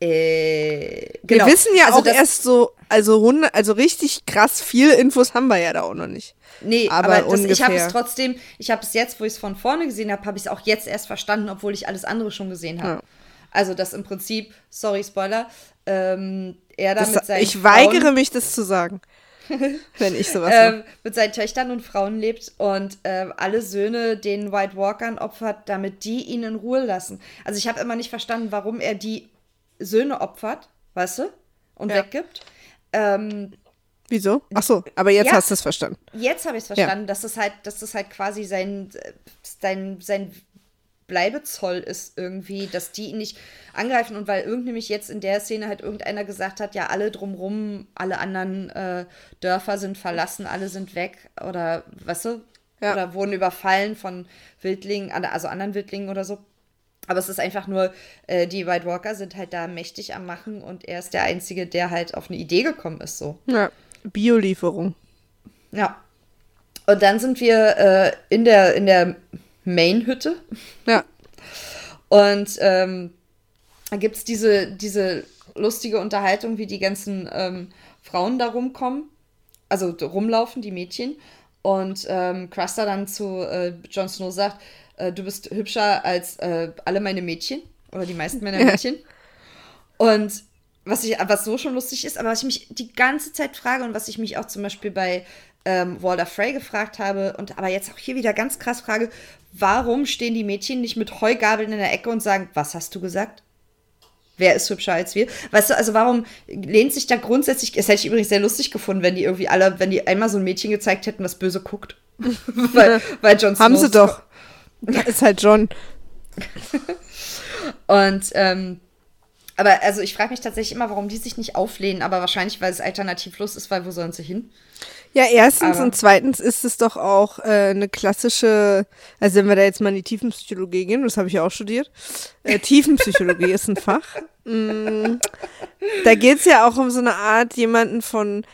äh, genau. Wir wissen ja also auch erst so, also, also richtig krass viel Infos haben wir ja da auch noch nicht. Nee, aber, aber das, ich habe es trotzdem, ich habe es jetzt, wo ich es von vorne gesehen habe, habe ich es auch jetzt erst verstanden, obwohl ich alles andere schon gesehen habe. Ja. Also, dass im Prinzip, sorry, Spoiler, ähm, er da das, mit seinen Ich weigere mich, das zu sagen. [laughs] wenn ich sowas ähm, mit seinen Töchtern und Frauen lebt und äh, alle Söhne den White Walkern opfert, damit die ihn in Ruhe lassen. Also ich habe immer nicht verstanden, warum er die Söhne opfert, weißt du, und ja. weggibt. Ähm, Wieso? Ach so, aber jetzt ja, hast du es verstanden. Jetzt habe ich es verstanden, ja. dass das halt, dass das halt quasi sein, sein, sein Bleibezoll ist irgendwie, dass die ihn nicht angreifen und weil irgend nämlich jetzt in der Szene halt irgendeiner gesagt hat, ja, alle drumrum, alle anderen äh, Dörfer sind verlassen, alle sind weg oder weißt du? Ja. Oder wurden überfallen von Wildlingen, also anderen Wildlingen oder so. Aber es ist einfach nur, äh, die White Walker sind halt da mächtig am Machen und er ist der Einzige, der halt auf eine Idee gekommen ist, so. Ja, Biolieferung. Ja. Und dann sind wir äh, in der, in der Main-Hütte. Ja. Und ähm, da gibt es diese, diese lustige Unterhaltung, wie die ganzen ähm, Frauen da rumkommen, also rumlaufen, die Mädchen. Und ähm, Cruster dann zu äh, Jon Snow sagt, äh, du bist hübscher als äh, alle meine Mädchen oder die meisten meiner Mädchen. Und was, ich, was so schon lustig ist, aber was ich mich die ganze Zeit frage und was ich mich auch zum Beispiel bei ähm, Walter Frey gefragt habe und aber jetzt auch hier wieder ganz krass frage, warum stehen die Mädchen nicht mit Heugabeln in der Ecke und sagen, was hast du gesagt? wer ist hübscher als wir? Weißt du, also warum lehnt sich da grundsätzlich, das hätte ich übrigens sehr lustig gefunden, wenn die irgendwie alle, wenn die einmal so ein Mädchen gezeigt hätten, was böse guckt. [laughs] weil, weil Jon Haben sie doch. Da ist halt John. [laughs] Und, ähm, aber also ich frage mich tatsächlich immer, warum die sich nicht auflehnen, aber wahrscheinlich, weil es alternativlos ist, weil wo sollen sie hin? Ja, erstens aber und zweitens ist es doch auch äh, eine klassische, also wenn wir da jetzt mal in die Tiefenpsychologie gehen, das habe ich ja auch studiert, äh, Tiefenpsychologie [laughs] ist ein Fach. Mm, da geht es ja auch um so eine Art, jemanden von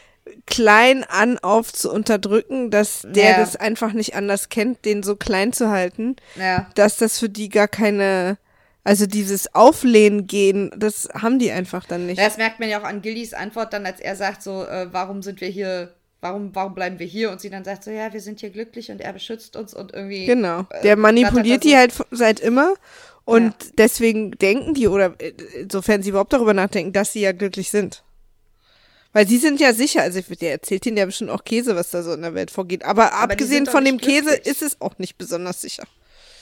klein an auf zu unterdrücken, dass der ja. das einfach nicht anders kennt, den so klein zu halten, ja. dass das für die gar keine, also dieses Auflehnen gehen, das haben die einfach dann nicht. Das merkt man ja auch an Gillys Antwort dann, als er sagt so, äh, warum sind wir hier, warum, warum bleiben wir hier? Und sie dann sagt so, ja, wir sind hier glücklich und er beschützt uns und irgendwie. Genau, äh, der manipuliert die halt seit immer und ja. deswegen denken die, oder äh, sofern sie überhaupt darüber nachdenken, dass sie ja glücklich sind. Weil sie sind ja sicher, also der erzählt ihnen ja bestimmt auch Käse, was da so in der Welt vorgeht. Aber, Aber abgesehen von dem Käse ist es auch nicht besonders sicher.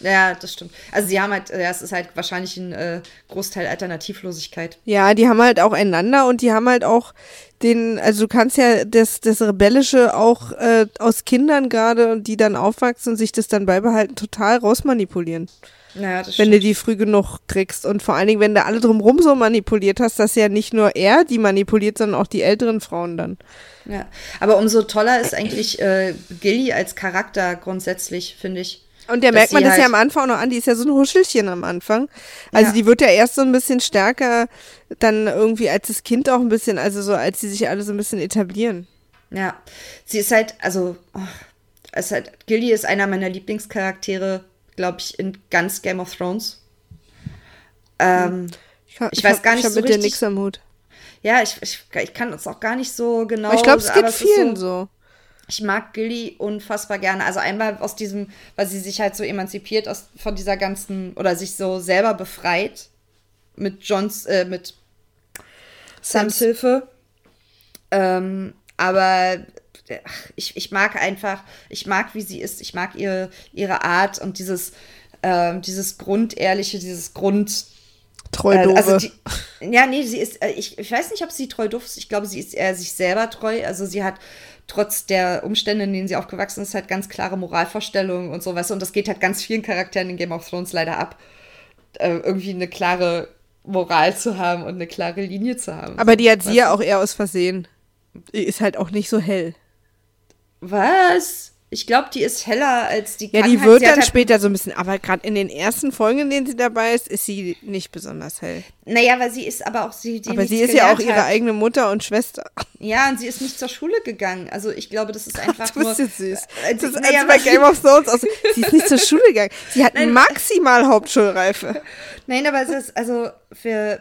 Ja, das stimmt. Also sie haben halt, ja, es ist halt wahrscheinlich ein äh, Großteil Alternativlosigkeit. Ja, die haben halt auch einander und die haben halt auch den, also du kannst ja das, das Rebellische auch äh, aus Kindern gerade, die dann aufwachsen und sich das dann beibehalten, total rausmanipulieren. Ja, wenn stimmt. du die früh genug kriegst. Und vor allen Dingen, wenn du alle drumherum so manipuliert hast, dass ja nicht nur er die manipuliert, sondern auch die älteren Frauen dann. Ja, aber umso toller ist eigentlich äh, Gilly als Charakter grundsätzlich, finde ich. Und der merkt man das halt ja am Anfang noch an, die ist ja so ein Huschelchen am Anfang. Also ja. die wird ja erst so ein bisschen stärker, dann irgendwie als das Kind auch ein bisschen, also so als sie sich alle so ein bisschen etablieren. Ja, sie ist halt, also, oh, es halt, Gilly ist einer meiner Lieblingscharaktere glaube ich, in ganz Game of Thrones. Ähm, ich, ich, ich weiß hab, gar nicht ich so mit richtig. dir nichts am Hut. Ja, ich, ich, ich kann es auch gar nicht so genau. Aber ich glaube, es geht vielen so, so. Ich mag Gilly unfassbar gerne. Also einmal aus diesem, weil sie sich halt so emanzipiert aus, von dieser ganzen, oder sich so selber befreit mit Johns, äh, mit Sams Hilfe. Ähm, aber ich, ich mag einfach, ich mag, wie sie ist, ich mag ihre, ihre Art und dieses, äh, dieses Grundehrliche, dieses Grund. Treu äh, also die, Ja, nee, sie ist, äh, ich, ich weiß nicht, ob sie treu doof ist. Ich glaube, sie ist eher sich selber treu. Also sie hat trotz der Umstände, in denen sie aufgewachsen ist, halt ganz klare Moralvorstellungen und so, weißt du, und das geht halt ganz vielen Charakteren in Game of Thrones leider ab. Äh, irgendwie eine klare Moral zu haben und eine klare Linie zu haben. Aber die hat sie ja auch eher aus Versehen. Die ist halt auch nicht so hell. Was? Ich glaube, die ist heller als die Ja, die wird dann halt später so ein bisschen, aber gerade in den ersten Folgen, in denen sie dabei ist, ist sie nicht besonders hell. Naja, weil sie ist aber auch sie, die Aber sie ist ja auch ihre hat. eigene Mutter und Schwester. Ja, und sie ist nicht zur Schule gegangen. Also ich glaube, das ist [laughs] einfach du bist nur. Jetzt süß. Äh, das ist naja, als bei Game of [laughs] Thrones aus. Sie ist nicht zur Schule gegangen. Sie hat Nein, maximal Hauptschulreife. Nein, aber es ist also für.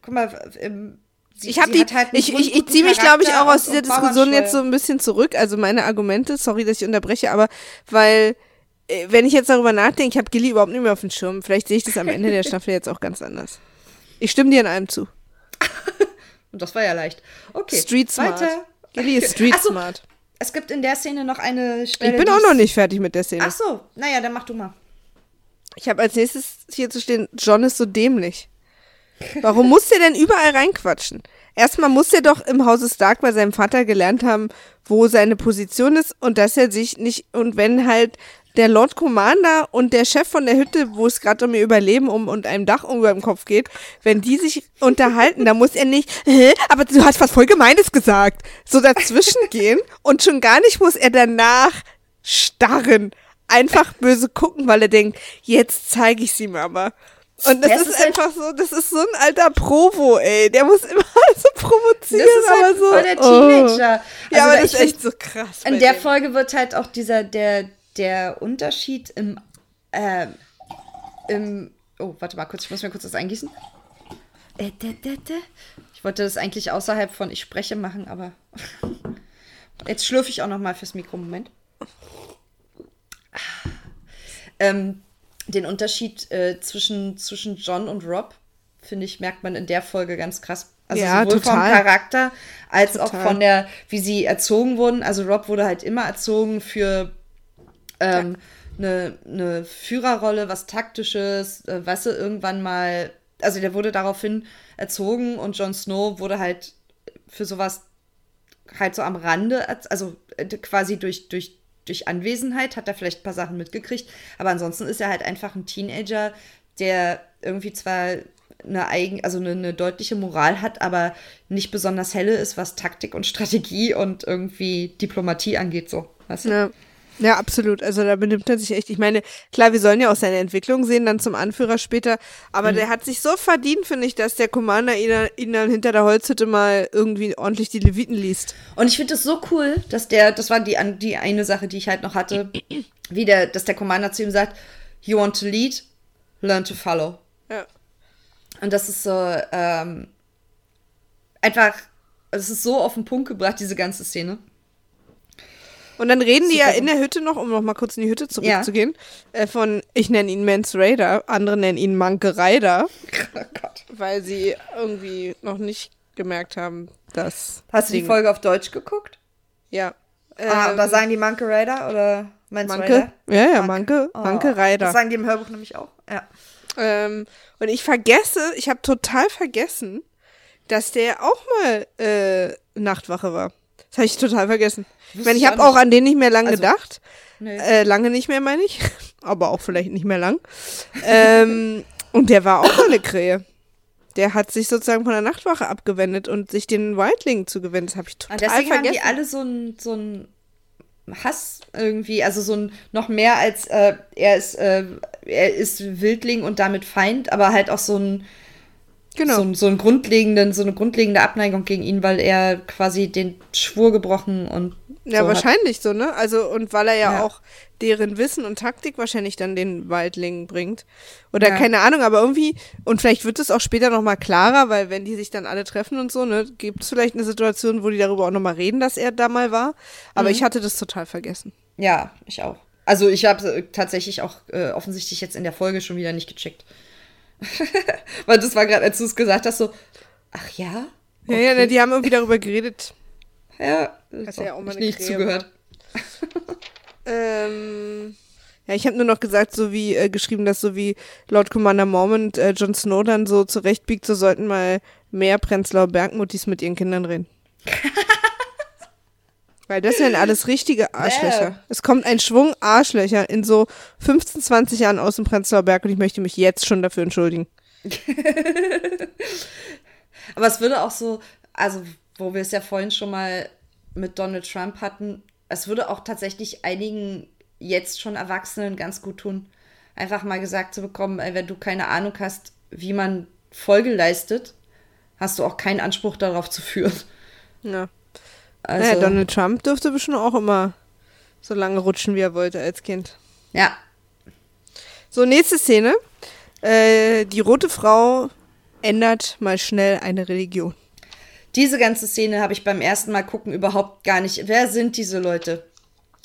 Guck mal, im Sie, ich habe die, halt ich, ich, ich ziehe mich, glaube ich, auch aus dieser Diskussion jetzt so ein bisschen zurück. Also meine Argumente, sorry, dass ich unterbreche, aber weil, äh, wenn ich jetzt darüber nachdenke, ich habe Gilly überhaupt nicht mehr auf dem Schirm. Vielleicht sehe ich das am Ende der [laughs] Staffel jetzt auch ganz anders. Ich stimme dir in allem zu. Und [laughs] das war ja leicht. Okay. Street Smart. Weiter. Gilly ist [laughs] Street so, Smart. Es gibt in der Szene noch eine Stelle. Ich bin auch noch nicht fertig mit der Szene. Ach so, naja, dann mach du mal. Ich habe als nächstes hier zu stehen, John ist so dämlich. Warum muss der denn überall reinquatschen? Erstmal muss er doch im Hause Stark bei seinem Vater gelernt haben, wo seine Position ist und dass er sich nicht, und wenn halt der Lord Commander und der Chef von der Hütte, wo es gerade um ihr Überleben um und einem Dach über dem Kopf geht, wenn die sich unterhalten, dann muss er nicht, Hä, aber du hast was voll Gemeines gesagt, so dazwischen [laughs] gehen und schon gar nicht muss er danach starren, einfach böse gucken, weil er denkt, jetzt zeige ich sie mir aber. Und das, das ist, ist, halt einfach so, das ist so ein alter Provo, ey. Der muss immer [laughs] so provozieren, das ist halt so. Voll der Teenager. Oh. ja, aber das ist echt so krass. In der dem. Folge wird halt auch dieser, der, der Unterschied im, äh, im, oh, warte mal kurz, ich muss mir kurz das eingießen. Äh, ich wollte das eigentlich außerhalb von ich spreche machen, aber [laughs] jetzt schlürfe ich auch noch mal fürs Mikro. Moment. Ähm, den Unterschied äh, zwischen, zwischen John und Rob, finde ich, merkt man in der Folge ganz krass. Also ja, sowohl total. vom Charakter als total. auch von der, wie sie erzogen wurden. Also Rob wurde halt immer erzogen für ähm, eine, eine Führerrolle, was Taktisches, äh, weißt du, irgendwann mal also der wurde daraufhin erzogen und Jon Snow wurde halt für sowas halt so am Rande, also äh, quasi durch, durch, durch Anwesenheit hat er vielleicht ein paar Sachen mitgekriegt, aber ansonsten ist er halt einfach ein Teenager, der irgendwie zwar eine eigen, also eine, eine, deutliche Moral hat, aber nicht besonders helle ist, was Taktik und Strategie und irgendwie Diplomatie angeht, so. Weißt du? Ja. Ja, absolut. Also da benimmt er sich echt. Ich meine, klar, wir sollen ja auch seine Entwicklung sehen, dann zum Anführer später. Aber mhm. der hat sich so verdient, finde ich, dass der Commander ihn, ihn, dann hinter der Holzhütte mal irgendwie ordentlich die Leviten liest. Und ich finde es so cool, dass der, das war die, die eine Sache, die ich halt noch hatte, wie der, dass der Commander zu ihm sagt, you want to lead, learn to follow. Ja. Und das ist so, ähm, einfach, es ist so auf den Punkt gebracht, diese ganze Szene. Und dann reden Super. die ja in der Hütte noch, um noch mal kurz in die Hütte zurückzugehen, ja. äh, von, ich nenne ihn Mans Raider, andere nennen ihn Manke Rider. [laughs] Oh Gott. Weil sie irgendwie noch nicht gemerkt haben, dass. Hast du die Folge auf Deutsch geguckt? Ja. Ah, ähm, da sagen die Manke Rider oder Mans Manke? Rider? Ja, ja, Manke, Manke, oh, Manke Rider. Das sagen die im Hörbuch nämlich auch, ja. Ähm, und ich vergesse, ich habe total vergessen, dass der auch mal äh, Nachtwache war. Das habe ich total vergessen. Ich meine, ich habe auch an den nicht mehr lange also, gedacht. Nee. Äh, lange nicht mehr, meine ich. [laughs] Aber auch vielleicht nicht mehr lang. ähm, und der war auch mal eine Krähe. Der hat sich sozusagen von der Nachtwache abgewendet und sich den Wildlingen zugewendet. Das habe ich ah, total deswegen vergessen. Deswegen haben die alle so ein, so ein Hass irgendwie, also so ein noch mehr als äh, er ist äh, er ist Wildling und damit Feind, aber halt auch so ein Genau. So, so, einen grundlegenden, so eine grundlegende Abneigung gegen ihn, weil er quasi den Schwur gebrochen und. Ja, so wahrscheinlich hat. so, ne? Also, und weil er ja, ja, auch deren Wissen und Taktik wahrscheinlich dann den Waldlingen bringt. Oder ja. keine Ahnung, aber irgendwie, und vielleicht wird es auch später nochmal klarer, weil wenn die sich dann alle treffen und so, ne, gibt es vielleicht eine Situation, wo die darüber auch nochmal reden, dass er da mal war. Aber mhm. ich hatte das total vergessen. Ja, ich auch. Also ich habe tatsächlich auch äh, offensichtlich jetzt in der Folge schon wieder nicht gecheckt. [laughs] Weil das war gerade, als du es gesagt hast, so, ach ja? Okay. Ja, ja, ne, die haben irgendwie darüber geredet. Ja, das ja auch mal nicht zugehört. ähm, ja, ich habe nur noch gesagt, so wie äh, geschrieben, dass so wie Lord Commander Mormont äh, Jon Snow dann so zurechtbiegt, so sollten mal mehr Prenzlauer Bergmuttis mit ihren Kindern reden. [laughs] Weil das sind alles richtige Arschlöcher. Yeah. Es kommt ein Schwung Arschlöcher in so 15, 20 Jahren aus dem Prenzlauer Berg und ich möchte mich jetzt schon dafür entschuldigen. [laughs] Aber es würde auch so, also wo wir es ja vorhin schon mal mit Donald Trump hatten, es würde auch tatsächlich einigen jetzt schon Erwachsenen ganz gut tun, einfach mal gesagt zu bekommen, wenn du keine Ahnung hast, wie man Folge leistet, hast du auch keinen Anspruch darauf zu führen. Ja. Also, naja, Donald Trump durfte bestimmt auch immer so lange rutschen, wie er wollte als Kind. Ja. So, nächste Szene. Äh, die rote Frau ändert mal schnell eine Religion. Diese ganze Szene habe ich beim ersten Mal gucken überhaupt gar nicht. Wer sind diese Leute?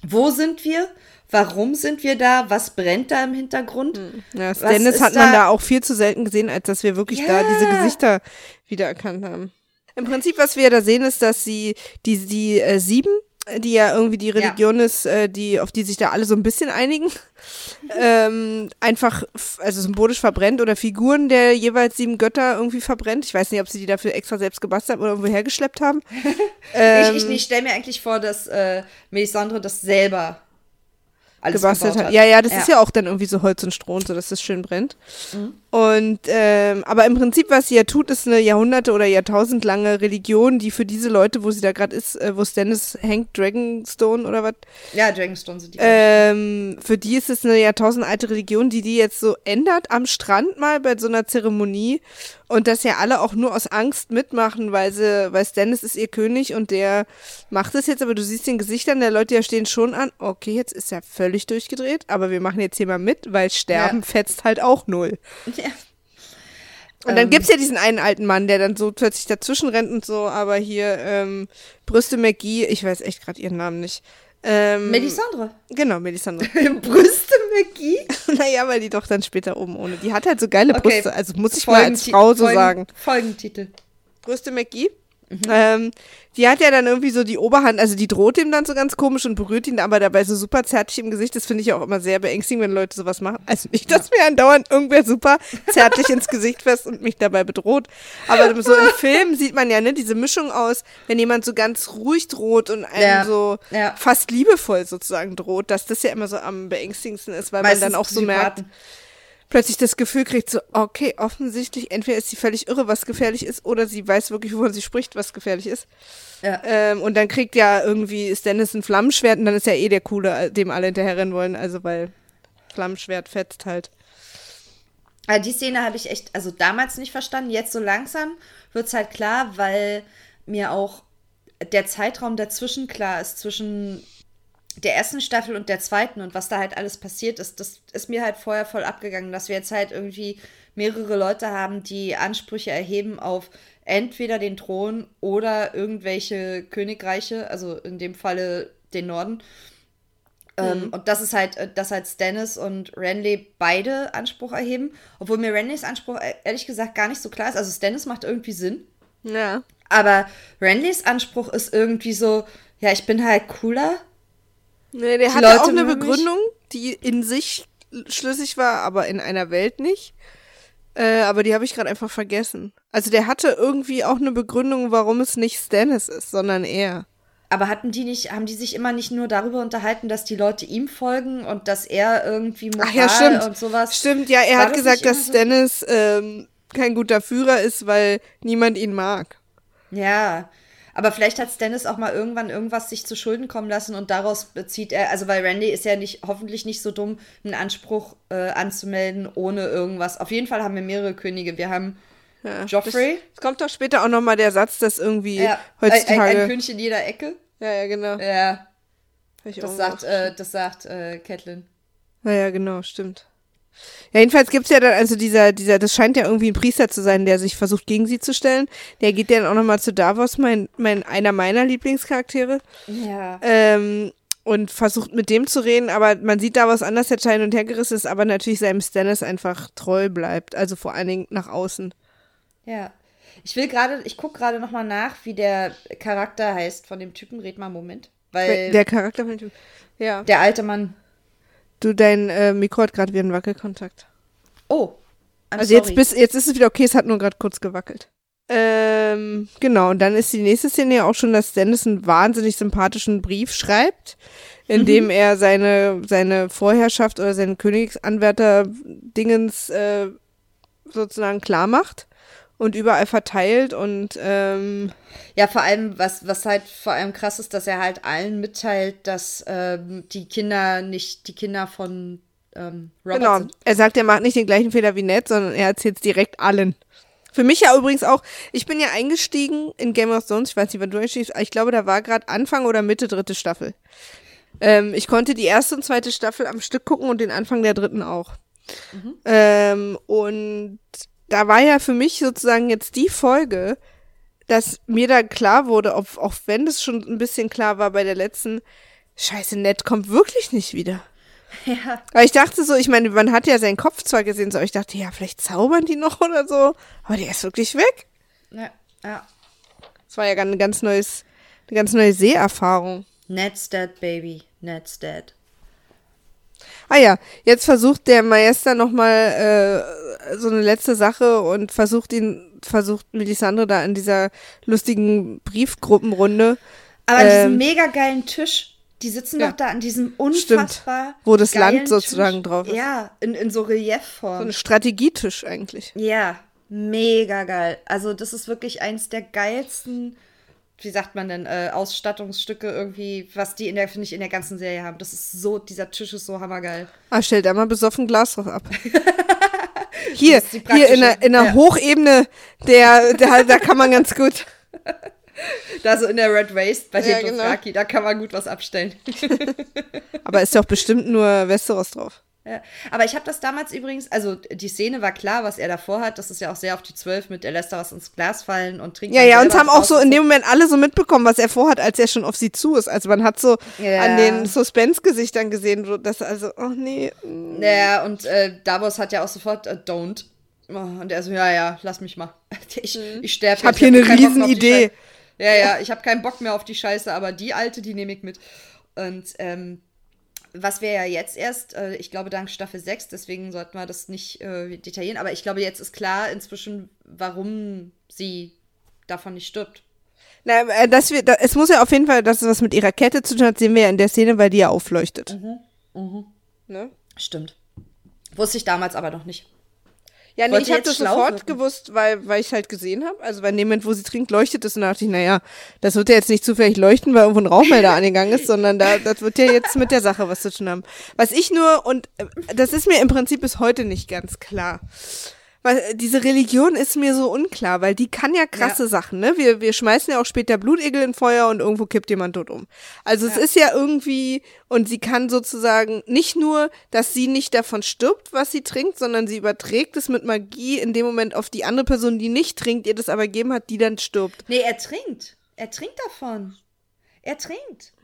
Wo sind wir? Warum sind wir da? Was brennt da im Hintergrund? Hm. Ja, Stannis hat man da? da auch viel zu selten gesehen, als dass wir wirklich ja. da diese Gesichter wiedererkannt haben. Im Prinzip, was wir da sehen, ist, dass sie die, die äh, sieben, die ja irgendwie die Religion ja. ist, äh, die, auf die sich da alle so ein bisschen einigen, [laughs] ähm, einfach, also symbolisch verbrennt oder Figuren der jeweils sieben Götter irgendwie verbrennt. Ich weiß nicht, ob sie die dafür extra selbst gebastelt haben oder irgendwo hergeschleppt haben. ähm, [laughs] ich ich, ich stelle mir eigentlich vor, dass äh, Melisandre das selber alles gebastelt hat. Ja, ja, das ja. ist ja auch dann irgendwie so Holz und Stroh und so, dass das schön brennt. Mhm. Und ähm, aber im Prinzip, was sie ja tut, ist eine Jahrhunderte oder Jahrtausend lange Religion, die für diese Leute, wo sie da gerade ist, äh, wo Stannis hängt, Dragonstone oder was? Ja, Dragonstone sind die. Ähm, für die ist es eine jahrtausendalte Religion, die die jetzt so ändert am Strand mal bei so einer Zeremonie und dass ja alle auch nur aus Angst mitmachen, weil sie, weil Stannis ist ihr König und der macht es jetzt, aber du siehst den Gesichtern der Leute ja stehen schon an, okay, jetzt ist er völlig durchgedreht, aber wir machen jetzt hier mal mit, weil Sterben ja. fetzt halt auch null. Ja. [laughs] Und dann ähm, gibt's ja diesen einen alten Mann, der dann so plötzlich dazwischen rennt und so, aber hier, ähm, Brüste McGee, ich weiß echt gerade ihren Namen nicht. Ähm, Melisandre. Genau, Melisandre. [laughs] Brüste McGee? [laughs] naja, weil die doch dann später oben ohne. Die hat halt so geile okay. Brüste, also muss ich Folgen mal als Frau so Folgen sagen. Folgentitel. Brüste McGee? Ähm, die hat ja dann irgendwie so die Oberhand, also die droht ihm dann so ganz komisch und berührt ihn aber dabei so super zärtlich im Gesicht. Das finde ich auch immer sehr beängstigend, wenn Leute sowas machen. Also nicht, dass mir andauernd irgendwer super zärtlich ins Gesicht fest und mich dabei bedroht. Aber so im [laughs] Film sieht man ja, ne, diese Mischung aus, wenn jemand so ganz ruhig droht und einem Ja, so ja. fast liebevoll sozusagen droht, dass das ja immer so am beängstigendsten ist, weil man dann auch so merkt. Plötzlich das Gefühl kriegt, so, okay, offensichtlich, entweder ist sie völlig irre, was gefährlich ist, oder sie weiß wirklich, wovon sie spricht, was gefährlich ist. Ja. Ähm, und dann kriegt ja irgendwie Stannis ein Flammenschwert und dann ist ja eh der Coole, dem alle hinterherrennen wollen, also weil Flammenschwert fetzt halt. Aber die Szene habe ich echt, also damals nicht verstanden. Jetzt so langsam wird es halt klar, weil mir auch der Zeitraum dazwischen klar ist, zwischen der ersten Staffel und der zweiten und was da halt alles passiert ist. Das ist mir halt vorher voll abgegangen, dass wir jetzt halt irgendwie mehrere Leute haben, die Ansprüche erheben auf entweder den Thron oder irgendwelche Königreiche, also in dem Falle den Norden. Ähm, und das ist halt, äh, dass halt Stannis und Renly beide Anspruch erheben. Obwohl mir Renlys Anspruch äh, ehrlich gesagt gar nicht so klar ist. Also Stannis macht irgendwie Sinn. Ja. Aber Renlys Anspruch ist irgendwie so, ja, ich bin halt cooler. Nee, der Die hatte Leute auch eine. Begründung, die in sich schlüssig war, aber in einer Welt nicht. Äh, aber die habe ich gerade einfach vergessen. Also der hatte irgendwie auch eine Begründung, warum es nicht Stannis ist, sondern er. Aber hatten die nicht, haben die sich immer nicht nur darüber unterhalten, dass die Leute ihm folgen und dass er irgendwie Moral Ach ja, stimmt. und sowas. Stimmt, ja, er War hat das gesagt, dass immer Stannis ähm, kein guter Führer ist, weil niemand ihn mag. Ja. Aber vielleicht hat Stannis auch mal irgendwann irgendwas sich zu Schulden kommen lassen und daraus bezieht er, also weil Randy ist ja nicht, hoffentlich nicht so dumm, einen Anspruch äh, anzumelden ohne irgendwas. Auf jeden Fall haben wir mehrere Könige. Wir haben Ja. Joffrey. Es kommt doch später auch nochmal der Satz, dass irgendwie Ja, heutzutage. ein, ein König in jeder Ecke. ja, ja, genau. Ja, das sagt, äh, das sagt äh, Catelyn. Ja, ja, genau, stimmt. Ja, jedenfalls gibt's ja dann, also dieser, dieser, das scheint ja irgendwie ein Priester zu sein, der sich versucht, gegen sie zu stellen. Der geht ja dann auch nochmal zu Davos, mein, mein, einer meiner Lieblingscharaktere, Ja. ähm, und versucht mit dem zu reden, aber man sieht Davos anders jetzt hin und her gerissen ist, aber natürlich seinem Stannis einfach treu bleibt, also vor allen Dingen nach außen. Ja. Ich will gerade, ich gucke gerade noch mal nach, wie der Charakter heißt von dem Typen. Red mal einen Moment. Weil Der Charakter von dem, ja. der alte Mann. Du, dein äh, Mikro hat gerade wieder einen Wackelkontakt. Oh. I'm Also sorry. jetzt, bis, jetzt ist es wieder okay, es hat nur gerade kurz gewackelt. Ähm, genau, und dann ist die nächste Szene ja auch schon, dass Stannis einen wahnsinnig sympathischen Brief schreibt, in Mhm. dem er seine, seine Vorherrschaft oder seinen Königsanwärter-Dingens äh, sozusagen klar macht und überall verteilt und ähm, Ja, vor allem, was, was halt vor allem krass ist, dass er halt allen mitteilt, dass ähm, die Kinder nicht die Kinder von ähm, Robert Genau. sind. Er sagt, er macht nicht den gleichen Fehler wie Ned, sondern er erzählt es direkt allen. Für mich ja übrigens auch, ich bin ja eingestiegen in Game of Thrones, ich weiß nicht, wann du einstiegst, ich glaube, da war gerade Anfang oder Mitte dritte Staffel. Ähm, ich konnte die erste und zweite Staffel am Stück gucken und den Anfang der dritten auch. Ähm, und da war ja für mich sozusagen jetzt die Folge, dass mir da klar wurde, ob, auch wenn das schon ein bisschen klar war bei der letzten, scheiße, Ned kommt wirklich nicht wieder. [laughs] Ja. Aber ich dachte so, ich meine, man hat ja seinen Kopf zwar gesehen, so, ich dachte, ja, vielleicht zaubern die noch oder so. Aber der ist wirklich weg. Ja, ja. Das war ja ein ganz neues, eine ganz neue Seherfahrung. Ned's dead, baby. Ned's dead. Ah ja, jetzt versucht der Meister nochmal äh, so eine letzte Sache und versucht ihn, versucht Melisandre da in dieser lustigen Briefgruppenrunde, Aber an diesem Ähm, mega geilen Tisch, die sitzen ja. doch da an diesem unfassbar Wo das Land sozusagen Tisch. drauf ist. Ja, in, in so so Reliefform. ein Strategietisch eigentlich. Ja, mega geil. Also das ist wirklich eins der geilsten, wie sagt man denn, äh, Ausstattungsstücke irgendwie, was die in der, finde ich, in der ganzen Serie haben. Das ist so, dieser Tisch ist so hammergeil. Ah, stell da mal besoffen Glas drauf ab. [laughs] Hier, hier in der, in der ja. Hochebene, der, der, da kann man ganz gut. [laughs] Da so in der Red Waste bei Ja, dem genau. Da kann man gut was abstellen. [laughs] Aber ist doch bestimmt nur Westeros drauf. Ja. Aber ich habe das damals übrigens, also die Szene war klar, was er davor hat. Das ist ja auch sehr auf die Zwölf mit, er lässt da was ins Glas fallen und trinkt Ja, ja, und haben auch so in dem Moment alle so mitbekommen, was er vorhat, als er schon auf sie zu ist. Also man hat so Ja. an den Suspense-Gesichtern gesehen, dass also, oh nee. mm. Ja, und äh, Davos hat ja auch sofort äh, don't. Oh, und er so, ja, ja, lass mich mal. [laughs] Ich, ich sterbe. Ich hab hier eine Riesenidee. Ja, ja, ich habe keinen Bock mehr auf die Scheiße, aber die alte, die nehme ich mit. Und ähm, was wir ja jetzt erst, äh, ich glaube dank Staffel 6, deswegen sollten wir das nicht äh, detaillieren, aber ich glaube, jetzt ist klar inzwischen, warum sie davon nicht stirbt. Na, äh, dass wir, da, es muss ja auf jeden Fall, dass es was mit ihrer Kette zu tun hat, sehen wir ja in der Szene, weil die ja aufleuchtet. Mhm. Mhm. Ne? Stimmt. Wusste ich damals aber noch nicht. Ja, nee, ich habe das sofort wirken. gewusst, weil, weil ich halt gesehen habe. Also, in dem Moment, wo sie trinkt, leuchtet es und da dachte ich, naja, das wird ja jetzt nicht zufällig leuchten, weil irgendwo ein Rauchmelder [laughs] angegangen ist, sondern da, das wird ja jetzt mit der Sache was zu tun haben. Was ich nur, und äh, das ist mir im Prinzip bis heute nicht ganz klar weil äh, diese Religion ist mir so unklar, weil die kann ja krasse ja. Sachen, ne? Wir, wir schmeißen ja auch später Blutegel in Feuer und irgendwo kippt jemand tot um. Also ja. es ist ja irgendwie, und sie kann sozusagen nicht nur, dass sie nicht davon stirbt, was sie trinkt, sondern sie überträgt es mit Magie in dem Moment auf die andere Person, die nicht trinkt, ihr das aber gegeben hat, die dann stirbt. Nee, er trinkt. Er trinkt davon. Er trinkt.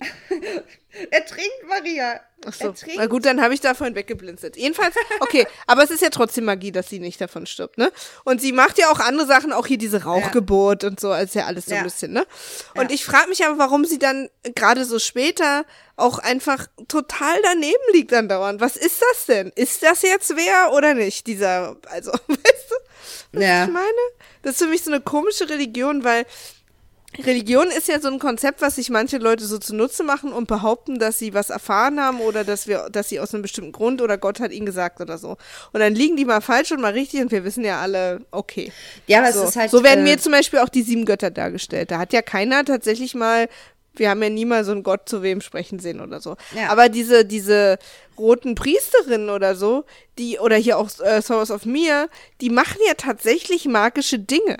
[laughs] er trinkt, Maria. Ach so. Na gut, dann habe ich davon weggeblinzelt. Jedenfalls, okay, aber es ist ja trotzdem Magie, dass sie nicht davon stirbt, ne? Und sie macht ja auch andere Sachen, auch hier diese Rauchgeburt ja. und so, als ja alles so ja. ein bisschen, ne? Und ja. ich frage mich aber, warum sie dann gerade so später auch einfach total daneben liegt andauernd. Was ist das denn? Ist das jetzt wer oder nicht? Dieser, also, [laughs] weißt du, was ich meine? Das ist für mich so eine komische Religion, weil Religion ist ja so ein Konzept, was sich manche Leute so zunutze machen und behaupten, dass sie was erfahren haben oder dass wir, dass sie aus einem bestimmten Grund oder Gott hat ihnen gesagt oder so. Und dann liegen die mal falsch und mal richtig und wir wissen ja alle, okay. Ja, aber so. es ist halt. So werden äh, mir zum Beispiel auch die sieben Götter dargestellt. Da hat ja keiner tatsächlich mal wir haben ja nie mal so einen Gott zu wem sprechen sehen oder so. Ja. Aber diese, diese roten Priesterinnen oder so, die, oder hier auch äh, Souls of Mir, die machen ja tatsächlich magische Dinge.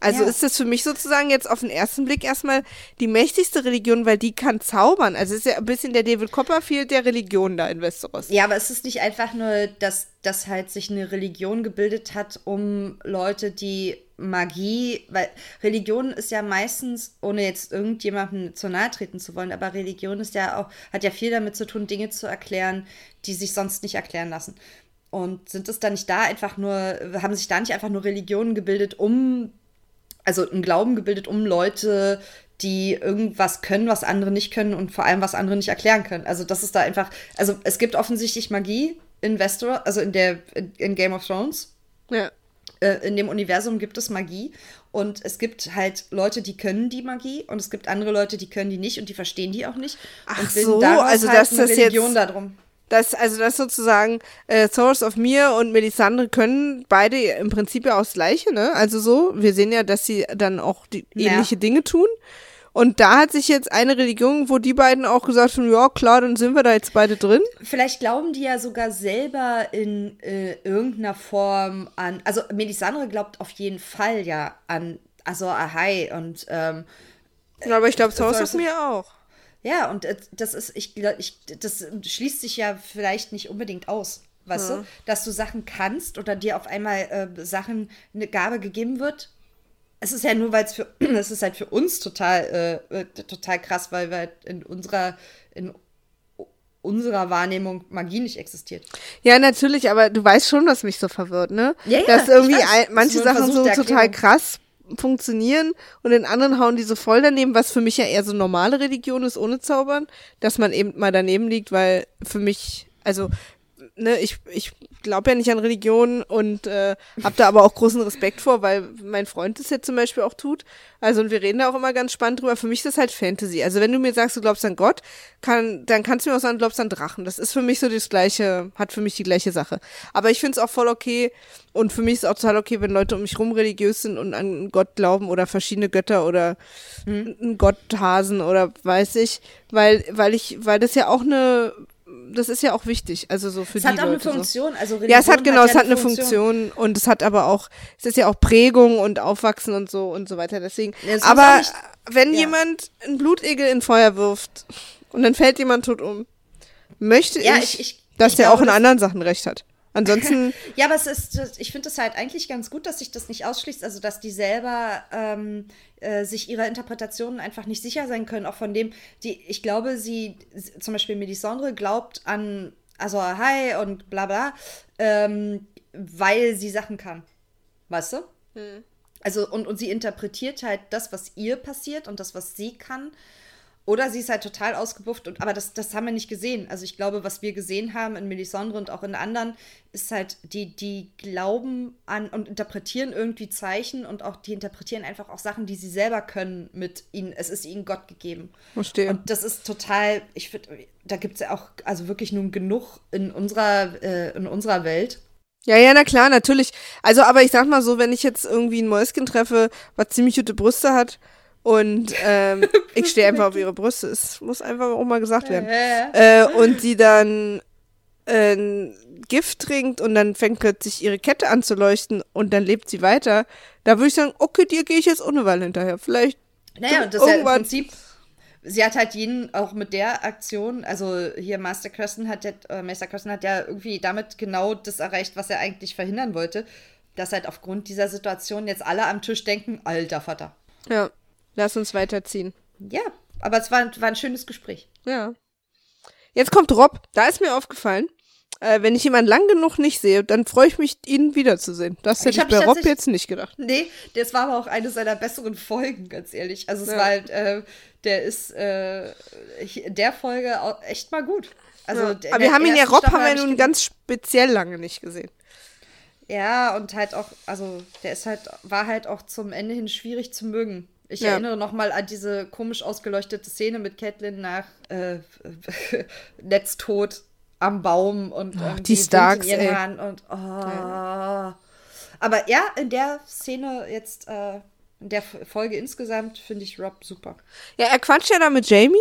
Also ja. ist das für mich sozusagen jetzt auf den ersten Blick erstmal die mächtigste Religion, weil die kann zaubern. Also ist ja ein bisschen der David Copperfield der Religion da in Westeros. Ja, aber es ist nicht einfach nur, dass, dass halt sich eine Religion gebildet hat, um Leute, die Magie, weil Religion ist ja meistens, ohne jetzt irgendjemandem zu nahe treten zu wollen, aber Religion ist ja auch, hat ja viel damit zu tun, Dinge zu erklären, die sich sonst nicht erklären lassen. Und sind es da nicht da einfach nur, haben sich da nicht einfach nur Religionen gebildet, um also einen Glauben gebildet um Leute, die irgendwas können, was andere nicht können und vor allem was andere nicht erklären können. Also das ist da einfach, also es gibt offensichtlich Magie in Westeros, also in der in Game of Thrones. Ja. Äh, in dem Universum gibt es Magie und es gibt halt Leute, die können die Magie und es gibt andere Leute, die können die nicht und die verstehen die auch nicht. Ach so, also halt das ist Religion jetzt darum. Das, also das sozusagen, äh, Source of Mir und Melisandre können beide im Prinzip ja auch das Gleiche, ne? Also so, wir sehen ja, dass sie dann auch die ja. ähnliche Dinge tun. Und da hat sich jetzt eine Religion, wo die beiden auch gesagt haben, ja klar, dann sind wir da jetzt beide drin. Vielleicht glauben die ja sogar selber in äh, irgendeiner Form an, also Melisandre glaubt auf jeden Fall ja an also Ahai und ähm, ja, aber ich glaube, Source of Mir auch. Ja, und das ist, ich, ich, das schließt sich ja vielleicht nicht unbedingt aus, weißt ja. du? Dass du Sachen kannst oder dir auf einmal äh, Sachen, eine Gabe gegeben wird. Es ist ja nur, weil es für, [clears throat] es ist halt für uns total, äh, äh, total krass, weil wir halt in unserer, in unserer Wahrnehmung Magie nicht existiert. Ja, natürlich, aber du weißt schon, was mich so verwirrt, ne? Ja, ja, Dass irgendwie manche Sachen so total krass funktionieren und in anderen hauen die so voll daneben, was für mich ja eher so normale Religion ist ohne Zaubern, dass man eben mal daneben liegt, weil für mich, also ne, ich, ich glaube ja nicht an Religion und äh, habe da aber auch großen Respekt vor, weil mein Freund das jetzt zum Beispiel auch tut. Also und wir reden da auch immer ganz spannend drüber. Für mich ist das halt Fantasy. Also wenn du mir sagst, du glaubst an Gott, kann, dann kannst du mir auch sagen, du glaubst an Drachen. Das ist für mich so das gleiche, hat für mich die gleiche Sache. Aber ich finde es auch voll okay und für mich ist auch total okay, wenn Leute um mich rum religiös sind und an Gott glauben oder verschiedene Götter oder mhm. einen Gotthasen oder weiß ich, weil, weil ich, weil das ja auch eine das ist ja auch wichtig, also so für es die Leute. Es hat auch eine Funktion, so. also Religion Ja, es hat genau, hat ja es hat eine Funktion. Funktion. und es hat aber auch, es ist ja auch Prägung und Aufwachsen und so und so weiter. Deswegen, ja, aber nicht, wenn ja. jemand einen Blutegel in Feuer wirft und dann fällt jemand tot um, möchte ich, ich, ich, dass der auch in anderen Sachen recht hat. Ansonsten. [laughs] ja, aber es ist, ich finde es halt eigentlich ganz gut, dass sich das nicht ausschließt, also dass die selber ähm, äh, sich ihrer Interpretationen einfach nicht sicher sein können, auch von dem, die, ich glaube, sie, zum Beispiel Melisandre glaubt an also Hi und bla bla, ähm, weil sie Sachen kann. Weißt du? Hm. Also, und, und sie interpretiert halt das, was ihr passiert und das, was sie kann. Oder sie ist halt total ausgebufft. Und, aber das, das haben wir nicht gesehen. Also ich glaube, was wir gesehen haben in Melisandre und auch in anderen, ist halt, die, die glauben an und interpretieren irgendwie Zeichen und auch die interpretieren einfach auch Sachen, die sie selber können mit ihnen. Es ist ihnen Gott gegeben. Verstehe. Und das ist total, ich finde, da gibt es ja auch also wirklich nun genug in unserer, äh, in unserer Welt. Ja, ja, na klar, natürlich. Also, aber ich sag mal so, wenn ich jetzt irgendwie ein Mäuschen treffe, was ziemlich gute Brüste hat, und [laughs] ähm, ich stehe einfach auf ihre Brüste. Es muss einfach auch mal gesagt werden. Äh, und sie dann äh, Gift trinkt und dann fängt plötzlich ihre Kette an zu leuchten und dann lebt sie weiter. Da würde ich sagen, okay, dir gehe ich jetzt ohne Weile hinterher. Vielleicht. Naja, und das ist ja im Prinzip. Sie hat halt jeden auch mit der Aktion, also hier Master Kirsten hat ja, äh, Master Kirsten hat ja irgendwie damit genau das erreicht, was er eigentlich verhindern wollte, dass halt aufgrund dieser Situation jetzt alle am Tisch denken, alter Vater. Ja. Lass uns weiterziehen. Ja, aber es war, war ein schönes Gespräch. Ja. Jetzt kommt Rob. Da ist mir aufgefallen, äh, wenn ich jemanden lang genug nicht sehe, dann freue ich mich, ihn wiederzusehen. Das hätte ich, ich bei Rob jetzt nicht gedacht. Nee, das war aber auch eine seiner besseren Folgen, ganz ehrlich. Also es ja. war halt, äh, der ist äh, in der Folge auch echt mal gut. Also ja. Aber wir haben ihn ja, Rob haben wir nun ganz speziell lange nicht gesehen. Ja, und halt auch, also der ist halt, war halt auch zum Ende hin schwierig zu mögen. Ich ja. erinnere nochmal an diese komisch ausgeleuchtete Szene mit Catelyn nach äh, [laughs] Netztod am Baum und oh, die Starks in ihren Haaren und oh. Ja. Aber ja, in der Szene jetzt, äh, in der Folge insgesamt finde ich Rob super. Ja, er quatscht ja da mit Jamie.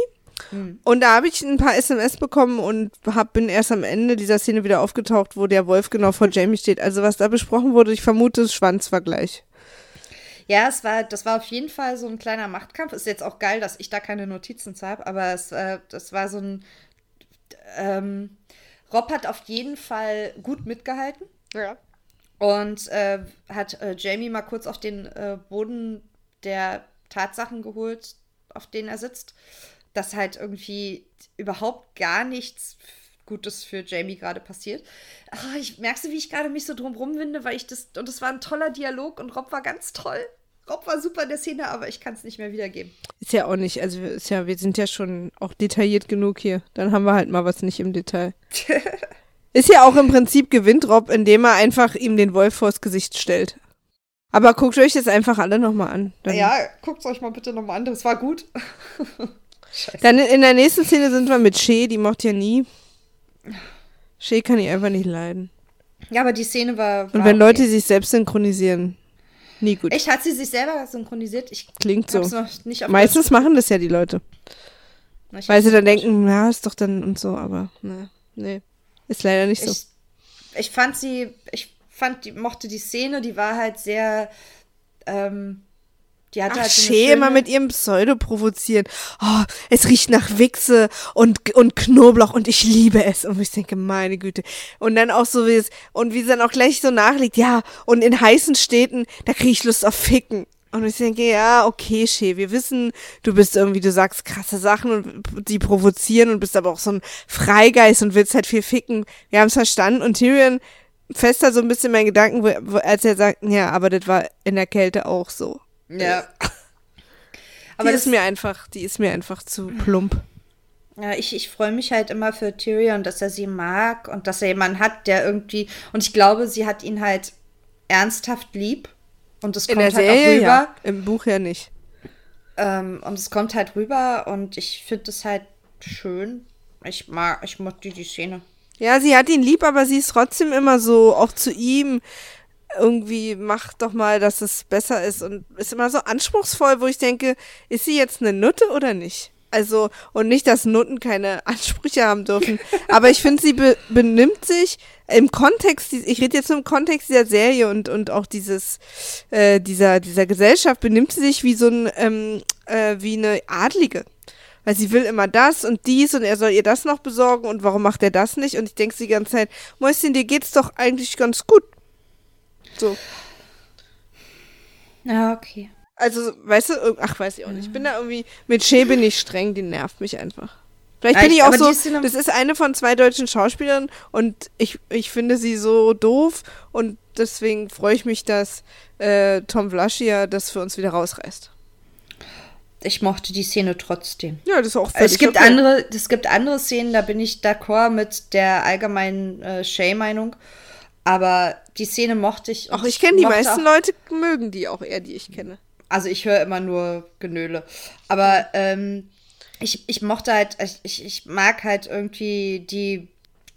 Hm. Und da habe ich ein paar SMS bekommen und hab, bin erst am Ende dieser Szene wieder aufgetaucht, wo der Wolf genau vor Jamie steht. Also was da besprochen wurde, ich vermute, Schwanzvergleich. Ja, es war, das war auf jeden Fall so ein kleiner Machtkampf. Ist jetzt auch geil, dass ich da keine Notizen habe, aber es, äh, das war so ein. Ähm, Rob hat auf jeden Fall gut mitgehalten. Ja. Und äh, hat äh, Jamie mal kurz auf den äh, Boden der Tatsachen geholt, auf denen er sitzt. Dass halt irgendwie überhaupt gar nichts Gutes für Jamie gerade passiert. Ach, ich merkst du, wie ich gerade mich so drum rumwinde, weil ich das. Und es war ein toller Dialog und Rob war ganz toll. Rob war super in der Szene, aber ich kann es nicht mehr wiedergeben. Ist ja auch nicht, also ist ja, wir sind ja schon auch detailliert genug hier. Dann haben wir halt mal was nicht im Detail. [laughs] ist ja auch im Prinzip gewinnt Rob, indem er einfach ihm den Wolf vors Gesicht stellt. Aber guckt euch das einfach alle nochmal an. Dann ja, guckt euch mal bitte nochmal an, das war gut. [laughs] Dann in der nächsten Szene sind wir mit Shea, die macht ja nie. Shay kann ich einfach nicht leiden. Ja, aber die Szene war. war Und wenn okay. Leute sich selbst synchronisieren, nie gut. Echt, hat sie sich selber synchronisiert? Ich Klingt so. Meistens machen das ja die Leute. Na, Weil sie dann denken, ja, ist doch dann und so, aber ne, nee. Ist leider nicht ich, so. Ich fand sie, ich fand, die mochte die Szene, die war halt sehr, ähm, die hatte Ach, halt so immer mit ihrem Pseudo provozieren. Oh, es riecht nach Wichse und, und Knoblauch und ich liebe es. Und ich denke, meine Güte. Und dann auch so wie es, und wie sie dann auch gleich so nachlegt, ja, und in heißen Städten, da kriege ich Lust auf Ficken. Und ich denke, ja, okay, Shea, wir wissen, du bist irgendwie, du sagst krasse Sachen und die provozieren und bist aber auch so ein Freigeist und willst halt viel ficken. Wir haben es verstanden. Und Tyrion fester so ein bisschen mein Gedanken, als er sagt, ja, aber das war in der Kälte auch so. Ja. [laughs] Aber die ist mir einfach, die ist mir einfach zu plump. Ja, ich, ich freue mich halt immer für Tyrion, dass er sie mag und dass er jemanden hat, der irgendwie. Und ich glaube, sie hat ihn halt ernsthaft lieb. Und es kommt halt Serie, auch rüber. Ja. Im Buch ja nicht. Ähm, und es kommt halt rüber und ich finde es halt schön. Ich mag, ich mag die, die Szene. Ja, sie hat ihn lieb, aber sie ist trotzdem immer so, auch zu ihm irgendwie macht doch mal, dass es besser ist und ist immer so anspruchsvoll, wo ich denke, ist sie jetzt eine Nutte oder nicht? Also, und nicht, dass Nutten keine [laughs] Ansprüche haben dürfen. Aber ich finde, sie be benimmt sich im Kontext, ich rede jetzt nur im Kontext dieser Serie und, und auch dieses, äh, dieser, dieser Gesellschaft, benimmt sie sich wie so ein, ähm, äh, wie eine Adlige. Weil sie will immer das und dies und er soll ihr das noch besorgen und warum macht er das nicht? Und ich denke die ganze Zeit, Mäuschen, dir geht's doch eigentlich ganz gut. So. Ja, okay. Also, weißt du, ach, weiß ich auch nicht. Ich bin da irgendwie, mit Shea bin ich streng, die nervt mich einfach. Vielleicht bin ich auch so, das ist eine von zwei deutschen Schauspielern und ich, ich finde sie so doof und deswegen freue ich mich, dass äh, Tom Vlaschia das für uns wieder rausreißt. Ich mochte die Szene trotzdem. Ja, das ist auch völlig Es gibt okay. andere, es gibt andere Szenen, da bin ich d'accord mit der allgemeinen äh, Shay-Meinung. Aber die Szene mochte ich. Ach, ich kenne die meisten Leute, mögen die auch eher, die ich kenne. Also ich höre immer nur Genöle. Aber ähm, ich, ich mochte halt, ich, ich mag halt irgendwie die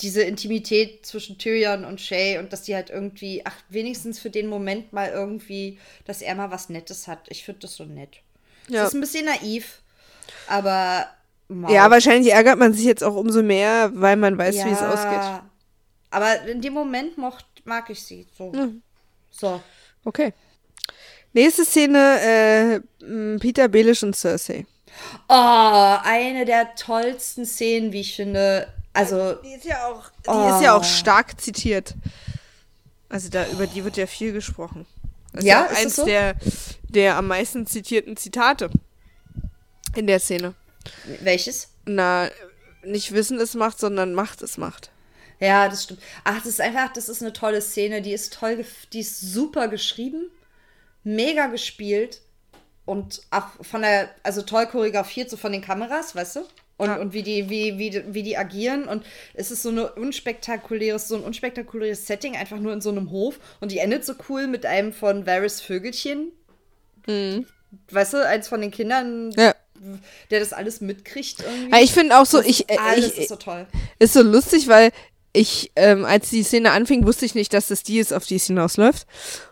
diese Intimität zwischen Tyrion und Shay und dass die halt irgendwie, ach, wenigstens für den Moment mal irgendwie, dass er mal was Nettes hat. Ich finde das so nett. Ja. Das ist ein bisschen naiv, aber. Wow. Ja, wahrscheinlich ärgert man sich jetzt auch umso mehr, weil man weiß, ja, wie es ausgeht. Aber in dem Moment mocht, mag ich sie. So. Mhm. So. Okay. Nächste Szene: äh, Peter Belisch und Cersei. Oh, eine der tollsten Szenen, wie ich finde, also. Die ist ja auch, die oh. ist ja auch stark zitiert. Also da, über die wird ja viel gesprochen. Das ja, ist ja eins so? der, der am meisten zitierten Zitate in der Szene. Welches? Na, nicht Wissen es macht, sondern Macht es macht. Ja, das stimmt. Ach, das ist einfach, das ist eine tolle Szene. Die ist toll, die ist super geschrieben, mega gespielt und auch von der, also toll choreografiert, so von den Kameras, weißt du? und, ja. und wie, die, wie, wie, wie die agieren. Und es ist so eine unspektakuläres, so ein unspektakuläres Setting, einfach nur in so einem Hof. Und die endet so cool mit einem von Varys Vögelchen. Mhm. Weißt du, eins von den Kindern, ja. der das alles mitkriegt. Irgendwie. Ich finde auch so, ich. Alles ich, ist so toll. Ist so lustig, weil ich, ähm, als die Szene anfing, wusste ich nicht, dass das die ist, auf die es hinausläuft.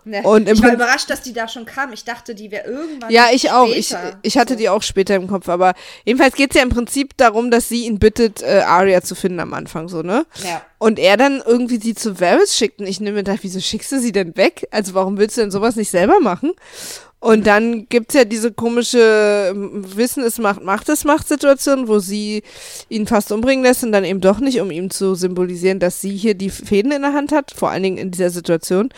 Ne. Und ich war überrascht, dass die da schon kam. Ich dachte, die wäre irgendwann. Ja, ich später. auch. Ich, ich hatte so. die auch später im Kopf. Aber jedenfalls geht es ja im Prinzip darum, dass sie ihn bittet, äh, Arya zu finden am Anfang, so, ne? Ja. Und er dann irgendwie sie zu Varys schickt. Und ich nehme mir gedacht, wieso schickst du sie denn weg? Also warum willst du denn sowas nicht selber machen? Und dann gibt's ja diese komische ähm, Wissen, es macht, macht es macht Situation, wo sie ihn fast umbringen lässt und dann eben doch nicht, um ihm zu symbolisieren, dass sie hier die Fäden in der Hand hat, vor allen Dingen in dieser Situation.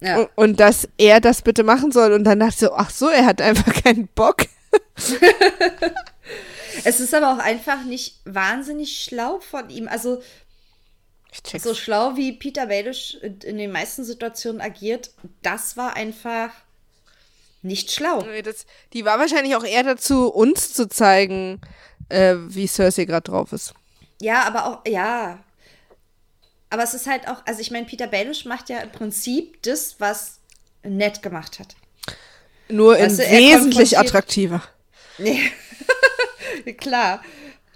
Ja. Und, und dass er das bitte machen soll. Und dann dachte ich so, ach so, er hat einfach [laughs] keinen Bock. [laughs] es ist aber auch einfach nicht wahnsinnig schlau von ihm. Also so schlau wie Peter Baelish in den meisten Situationen agiert, das war einfach nicht schlau. Nee, das, die war wahrscheinlich auch eher dazu, uns zu zeigen, äh, wie Cersei gerade drauf ist. Ja, aber auch, ja. Aber es ist halt auch, also ich meine, Peter Baelish macht ja im Prinzip das, was Ned gemacht hat. Nur in du, wesentlich attraktiver. Nee. [laughs] Klar.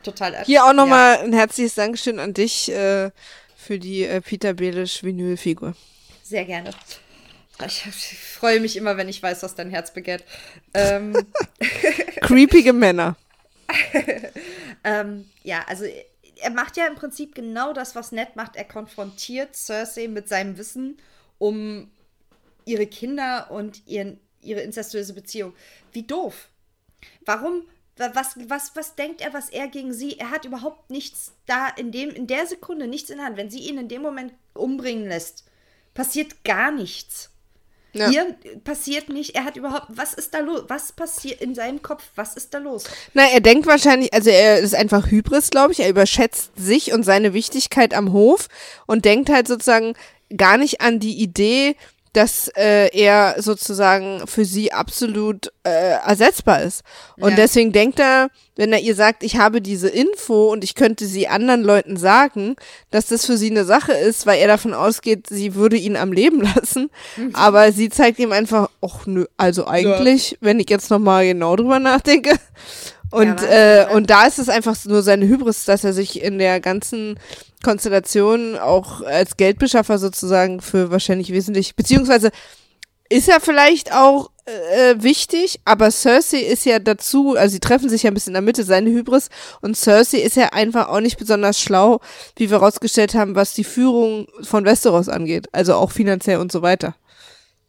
Total. Hier auch nochmal ja. ein herzliches Dankeschön an dich äh, für die äh, Peter Baelish Vinylfigur. Sehr gerne. Ich, ich, freue mich immer, wenn ich weiß, was dein Herz begehrt. Ähm. [laughs] Creepige Männer. [laughs] ähm, ja, also er macht ja im Prinzip genau das, was Ned macht. Er konfrontiert Cersei mit seinem Wissen um ihre Kinder und ihren, ihre incestuöse Beziehung. Wie doof. Warum? Was, was, was denkt er, was er gegen sie? Er hat überhaupt nichts da in dem, in der Sekunde nichts in der Hand. Wenn sie ihn in dem Moment umbringen lässt, passiert gar nichts. Ja. Hier passiert nicht, er hat überhaupt, was ist da los? Was passiert in seinem Kopf? Was ist da los? Na, er denkt wahrscheinlich, also er ist einfach Hybris, glaube ich. Er überschätzt sich und seine Wichtigkeit am Hof und denkt halt sozusagen gar nicht an die Idee, dass äh, er sozusagen für sie absolut äh, ersetzbar ist. Und ja. deswegen denkt er, wenn er ihr sagt, ich habe diese Info und ich könnte sie anderen Leuten sagen, dass das für sie eine Sache ist, weil er davon ausgeht, sie würde ihn am Leben [laughs] lassen. Mhm. Aber sie zeigt ihm einfach, ach nö, also eigentlich, ja. wenn ich jetzt nochmal genau drüber nachdenke. Und, ja, äh, und da ist es einfach nur seine Hybris, dass er sich in der ganzen Konstellation auch als Geldbeschaffer sozusagen für wahrscheinlich wesentlich, beziehungsweise ist ja vielleicht auch äh, wichtig, aber Cersei ist ja dazu, also sie treffen sich ja ein bisschen in der Mitte, seine Hybris, und Cersei ist ja einfach auch nicht besonders schlau, wie wir rausgestellt haben, was die Führung von Westeros angeht, also auch finanziell und so weiter.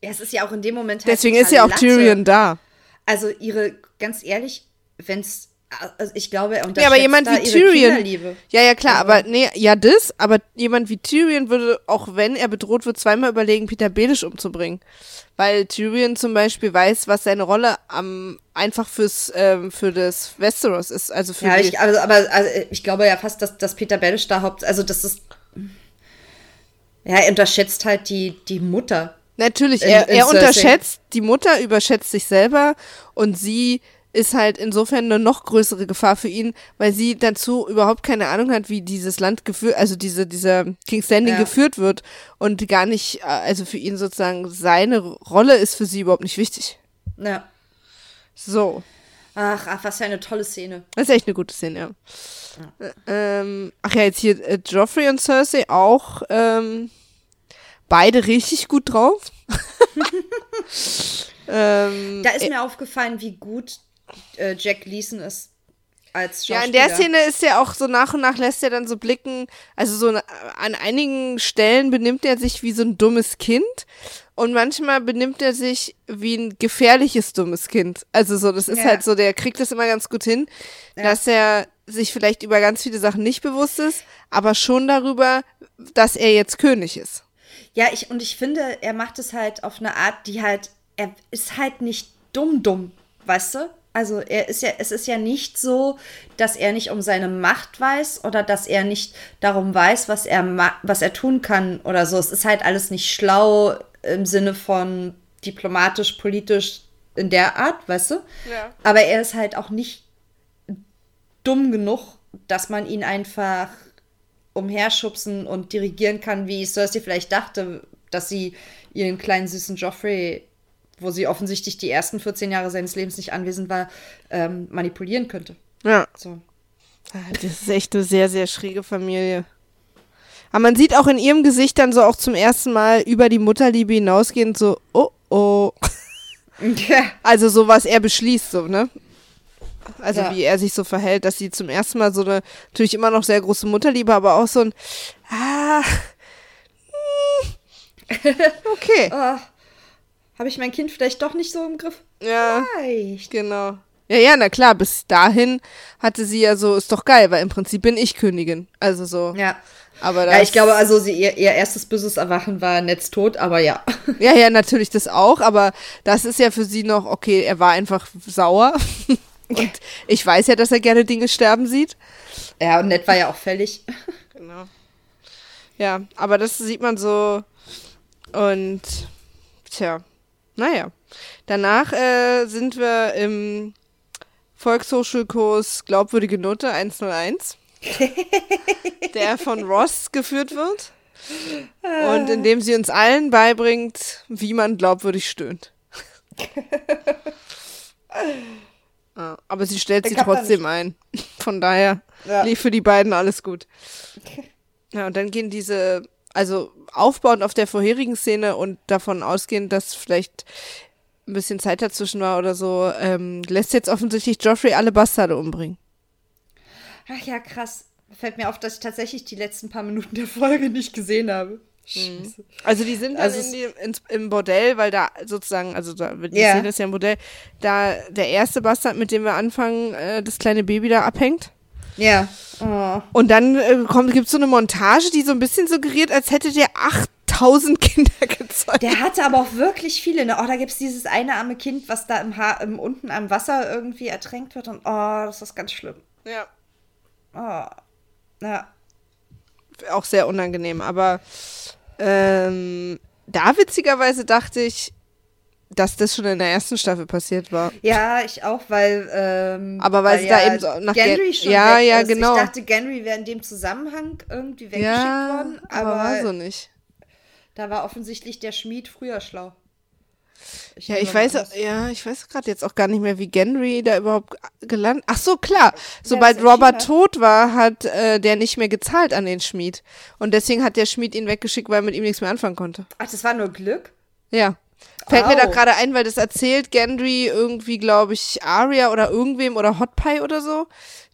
Ja, es ist ja auch in dem Moment halt Deswegen ist ja auch Latte. Tyrion da. Also ihre, ganz ehrlich, wenn es also ich glaube, er ja, aber jemand wie Tyrion. Ja, ja, klar, also. aber nee, ja, das, aber jemand wie Tyrion würde, auch wenn er bedroht wird, zweimal überlegen, Peter Baelish umzubringen. Weil Tyrion zum Beispiel weiß, was seine Rolle am einfach fürs ähm, für das Westeros ist. Also für ja, ich, also, aber also, ich glaube ja fast, dass, dass Peter Baelish da haupt, also das ist Ja, er unterschätzt halt die, die Mutter. Natürlich, In- er, in er Cersei. unterschätzt, die Mutter überschätzt sich selber und sie ist halt insofern eine noch größere Gefahr für ihn, weil sie dazu überhaupt keine Ahnung hat, wie dieses Land geführt, also diese, dieser King's Landing Ja. geführt wird und gar nicht, äh, also für ihn sozusagen seine Rolle ist für sie überhaupt nicht wichtig. Ja. So. Ach, ach, was für eine tolle Szene. Das ist echt eine gute Szene, ja. Ä- Ähm, ach ja, jetzt hier äh, Joffrey und Cersei auch ähm, beide richtig gut drauf. [laughs] [laughs] ähm, Da ist mir aufgefallen, wie gut äh, Jack Leeson ist als ja, Schauspieler. in der Szene ist er auch so nach und nach lässt er dann so blicken, also so an einigen Stellen benimmt er sich wie so ein dummes Kind und manchmal benimmt er sich wie ein gefährliches dummes Kind. Also so, das ist Ja. halt so, der kriegt das immer ganz gut hin, Ja. dass er sich vielleicht über ganz viele Sachen nicht bewusst ist, aber schon darüber, dass er jetzt König ist. Ja, ich, und ich finde, er macht es halt auf eine Art, die halt, er ist halt nicht dumm, dumm, weißt du? Also er ist ja, es ist ja nicht so, dass er nicht um seine Macht weiß oder dass er nicht darum weiß, was er was er tun kann oder so. Es ist halt alles nicht schlau im Sinne von diplomatisch, politisch in der Art, weißt du? Ja. Aber er ist halt auch nicht dumm genug, dass man ihn einfach umherschubsen und dirigieren kann, wie Cersei vielleicht dachte, dass sie ihren kleinen süßen Joffrey, wo sie offensichtlich die ersten 14 Jahre seines Lebens nicht anwesend war, ähm, manipulieren könnte. Ja. So. Ah, Das ist echt eine sehr, sehr schräge Familie. Aber man sieht auch in ihrem Gesicht dann so auch zum ersten Mal über die Mutterliebe hinausgehend so, oh oh. Ja. Also so, was er beschließt, so, ne? Also Ja. wie er sich so verhält, dass sie zum ersten Mal so eine, natürlich immer noch sehr große Mutterliebe, aber auch so ein, ah, hm, [laughs] okay. Oh, Habe ich mein Kind vielleicht doch nicht so im Griff? Ja, Vielleicht. genau. Ja, ja, na klar, bis dahin hatte sie ja so, ist doch geil, weil im Prinzip bin ich Königin. Also so. Ja. Aber Ja, das- ich glaube, also sie, ihr, ihr erstes böses Erwachen war Netz tot, aber ja. [laughs] Ja, ja, natürlich das auch, aber das ist ja für sie noch, okay, er war einfach sauer. [laughs] Und ich weiß ja, dass er gerne Dinge sterben sieht. Ja, und Ned war ja auch fällig. [laughs] Genau. Ja, aber das sieht man so. Und tja, naja. Danach äh, sind wir im Volkshochschulkurs Glaubwürdige Note 101, [laughs] der von Ross geführt wird. Und in dem sie uns allen beibringt, wie man glaubwürdig stöhnt. Ja, [laughs] aber sie stellt sie trotzdem ein. Von daher Ja. lief für die beiden alles gut. [laughs] Ja, und dann gehen diese, also aufbauend auf der vorherigen Szene und davon ausgehend, dass vielleicht ein bisschen Zeit dazwischen war oder so, ähm, lässt jetzt offensichtlich Joffrey alle Bastarde umbringen. Ach ja, krass. Fällt mir auf, dass ich tatsächlich die letzten paar Minuten der Folge nicht gesehen habe. Scheiße. Also die sind dann Also in die, ins, im Bordell, weil da sozusagen, also da, die. Szene ist ja im Bordell, da der erste Bastard, mit dem wir anfangen, äh, das kleine Baby da abhängt. Ja. Oh. Und dann äh, kommt, gibt's so eine Montage, die so ein bisschen suggeriert, als hätte der 8000 [laughs] Kinder gezeugt. Der hatte aber auch wirklich viele. Ne? Oh, da gibt es dieses eine arme Kind, was da im Haar, im, unten am Wasser irgendwie ertränkt wird. Und oh, das ist ganz schlimm. Ja. Oh. Ja. Auch sehr unangenehm. Aber ähm, da witzigerweise dachte ich, dass das schon in der ersten Staffel passiert war. Ja, ich auch, weil. Ähm, Aber weil sie da eben so nach Gendry Gen- schon Ja, ja, ist. genau. Ich dachte, Gendry wäre in dem Zusammenhang irgendwie weggeschickt Ja, worden. aber war so nicht. da war offensichtlich der Schmied früher schlau. Ja, nehme ich weiß, dass- ja, ich weiß gerade jetzt auch gar nicht mehr, wie Gendry da überhaupt gelandet. Ach so, klar. Sobald Robert tot war, hat äh, der nicht mehr gezahlt an den Schmied. Und deswegen hat der Schmied ihn weggeschickt, weil er mit ihm nichts mehr anfangen konnte. Ach, das war nur Glück? Ja. Fällt mir da Au. gerade ein, weil das erzählt Gendry irgendwie, glaube ich, Arya oder irgendwem oder Hot Pie oder so,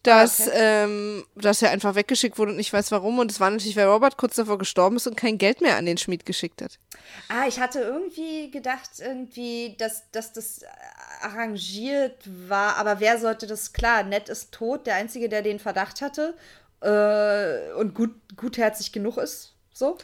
dass, Okay. ähm, dass er einfach weggeschickt wurde und ich weiß warum. Und es war natürlich, weil Robert kurz davor gestorben ist und kein Geld mehr an den Schmied geschickt hat. Ah, ich hatte irgendwie gedacht, irgendwie, dass, dass das arrangiert war, aber wer sollte das klar? Ned ist tot, der Einzige, der den Verdacht hatte äh, und gut, gutherzig genug ist, so,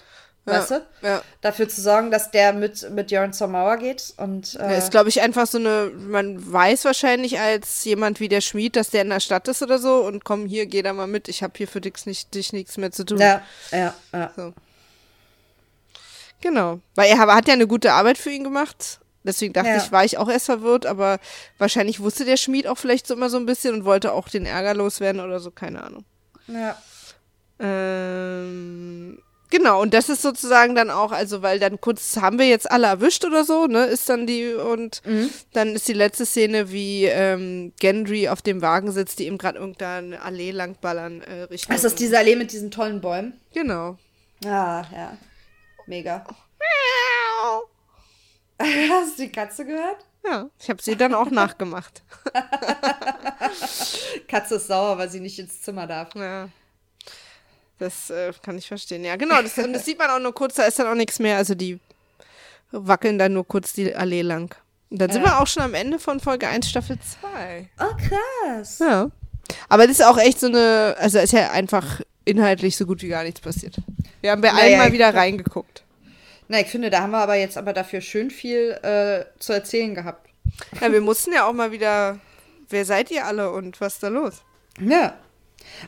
weißt du? Ja. Dafür zu sorgen, dass der mit, mit Jörn zur Mauer geht und Ja, äh, ist, glaube ich, einfach so eine, man weiß wahrscheinlich als jemand wie der Schmied, dass der in der Stadt ist oder so und komm, hier, geh da mal mit, ich habe hier für dich, nicht, dich nichts mehr zu tun. ja, ja, ja. So. Genau. Weil er hat ja eine gute Arbeit für ihn gemacht. Deswegen dachte Ja. ich, war ich auch erst verwirrt, aber wahrscheinlich wusste der Schmied auch vielleicht so immer so ein bisschen und wollte auch den Ärger loswerden oder so, keine Ahnung. Ja. Ähm, genau, und das ist sozusagen dann auch, also weil dann kurz haben wir jetzt alle erwischt oder so, ne, ist dann die, und Mhm. dann ist die letzte Szene, wie ähm, Gendry auf dem Wagen sitzt, die ihm gerade irgendeine Allee langballern äh, Richtung. Das ist diese Allee mit diesen tollen Bäumen. Genau. Ah, ja. Mega. [laughs] Hast du die Katze gehört? Ja, ich habe sie dann auch nachgemacht. [laughs] Katze ist sauer, weil sie nicht ins Zimmer darf. Ja. Das äh, kann ich verstehen. Ja, genau. Das, und das sieht man auch nur kurz, da ist dann auch nichts mehr. Also die wackeln dann nur kurz die Allee lang. Und dann sind Ja. wir auch schon am Ende von Folge 1, Staffel 2. Oh, krass. Ja. Aber das ist auch echt so eine, also ist ja einfach inhaltlich so gut wie gar nichts passiert. Wir haben bei allen Naja, mal wieder reingeguckt. Na, ich finde, da haben wir aber jetzt aber dafür schön viel äh, zu erzählen gehabt. Ja, wir mussten ja auch mal wieder, wer seid ihr alle und was ist da los? Ja.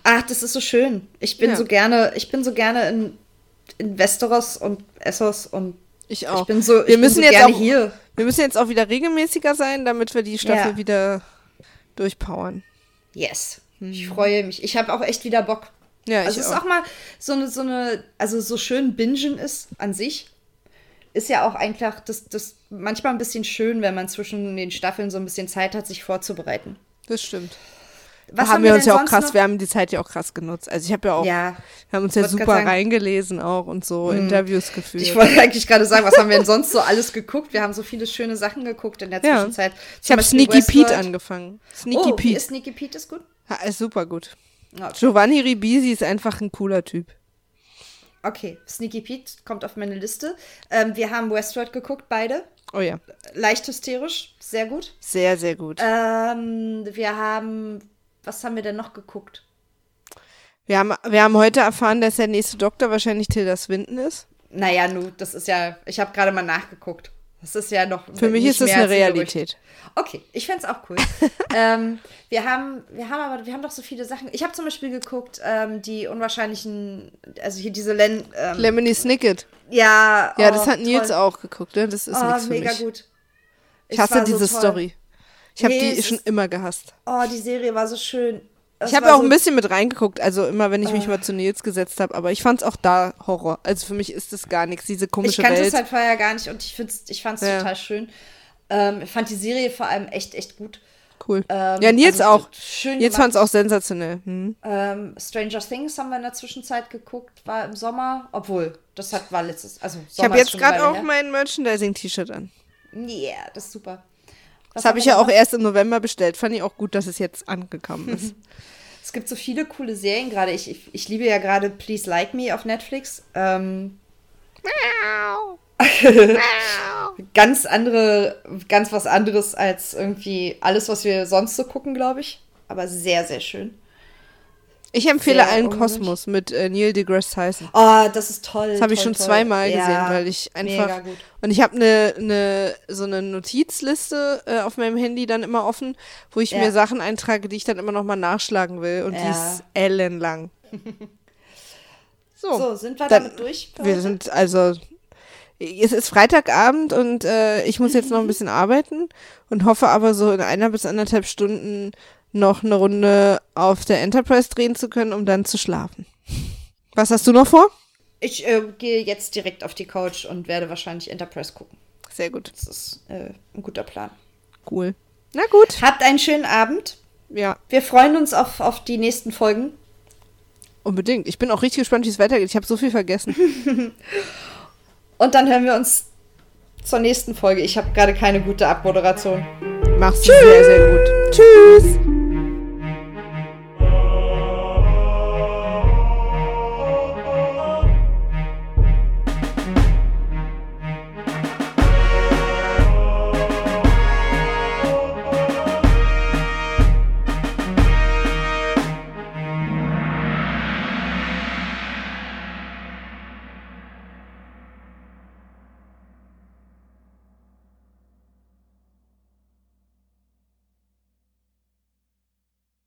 Ach, das ist so schön. Ich bin Ja. so gerne, ich bin so gerne in, in Westeros und Essos und Ich auch. ich bin so, ich wir müssen bin so jetzt gerne auch, hier. wir müssen jetzt auch wieder regelmäßiger sein, damit wir die Staffel Ja. wieder durchpowern. Yes. Ich freue mich. Ich habe auch echt wieder Bock. Ja, Also ich es ist auch mal so eine, so eine, also so schön bingen ist an sich, ist ja auch einfach das, das manchmal ein bisschen schön, wenn man zwischen den Staffeln so ein bisschen Zeit hat, sich vorzubereiten. Das stimmt. Was haben wir uns denn ja auch krass, noch? wir haben die Zeit ja auch krass genutzt. Also ich habe ja auch, Ja, wir haben uns ja super sagen- Hm. reingelesen auch und so Interviews geführt. ich wollte eigentlich gerade sagen, was haben wir denn sonst so alles geguckt? Wir haben so viele schöne Sachen geguckt in der Ja. Zwischenzeit. ich Zum habe Sneaky Pete Westworld. angefangen. Sneaky oh, Pete. ist Sneaky Pete ist gut? Ja, ist super gut. Okay. Giovanni Ribisi ist einfach ein cooler Typ. okay, Sneaky Pete kommt auf meine Liste. Ähm, wir haben Westworld geguckt, beide. Oh ja, Leicht hysterisch, sehr gut. sehr, sehr gut. Ähm, wir haben, was haben wir denn noch geguckt? Wir haben, wir haben heute erfahren, dass der nächste Doktor wahrscheinlich Tilda Swinton ist. Naja, nu, das ist ja, ich habe gerade mal nachgeguckt. Das ist ja noch. Für mich ist das eine. Realität. Okay, ich fände es auch cool. [laughs] ähm, wir haben, wir haben aber, wir haben doch so viele Sachen. Ich habe zum Beispiel geguckt, ähm, die unwahrscheinlichen, also hier diese Len, ähm, Lemony Snicket. ja. Ja, oh, das hat Nils toll. auch geguckt, ne? Das ist Oh, nichts für mega mich. gut. Ich Es hasse so diese toll. Story. Ich habe Nee, die schon immer gehasst. Oh, die Serie war so schön. Es Ich habe auch so, ein bisschen mit reingeguckt, also immer, wenn ich mich mal zu Nils gesetzt habe, aber ich fand es auch da Horror. Also für mich ist das gar nichts, diese Ich komische kannte Welt. es halt vorher gar nicht und ich, find's, ich fand es Ja. total schön. Ähm, ich fand die Serie vor allem echt, echt gut. cool. Ähm, ja, Nils also auch. Schön Nils gemacht. fand es auch sensationell. Hm. Ähm, Stranger Things haben wir in der Zwischenzeit geguckt, war im Sommer, obwohl, das hat, war letztes, also Ich Sommer habe ist jetzt gerade auch her. mein Merchandising-T-Shirt an. Yeah, das ist super. Das habe ich ja auch erst im November bestellt. Fand ich auch gut, dass es jetzt angekommen ist. [laughs] Es gibt so viele coole Serien gerade. Ich, ich, ich liebe ja gerade Please Like Me auf Netflix. Ähm, [laughs] ganz andere, ganz was anderes als irgendwie alles, was wir sonst so gucken, glaube ich. Aber sehr, sehr schön. Ich empfehle allen ungewöhnlich. Kosmos mit äh, Neil deGrasse Tyson. Oh, das ist toll. Das habe ich schon toll. zweimal Ja, gesehen, weil ich einfach. Und ich habe eine ne, so eine Notizliste äh, auf meinem Handy dann immer offen, wo ich Ja. mir Sachen eintrage, die ich dann immer noch mal nachschlagen will. Und die Ja. ist ellenlang. [laughs] So, So, sind wir dann- damit durch? wir heute? sind also. Es ist Freitagabend und äh, ich muss jetzt noch ein bisschen arbeiten und hoffe aber so in einer bis anderthalb Stunden noch eine Runde auf der Enterprise drehen zu können, um dann zu schlafen. Was hast du noch vor? Ich äh, gehe jetzt direkt auf die Couch und werde wahrscheinlich Enterprise gucken. Sehr gut. Das ist äh, ein guter Plan. Cool. Na gut. Habt einen schönen Abend. Ja, Wir freuen uns auf, auf die nächsten Folgen. unbedingt. Ich bin auch richtig gespannt, wie es weitergeht. Ich habe so viel vergessen. [laughs] Und dann hören wir uns zur nächsten Folge. Ich habe gerade keine gute Abmoderation. Machst du sehr, sehr gut. Tschüss.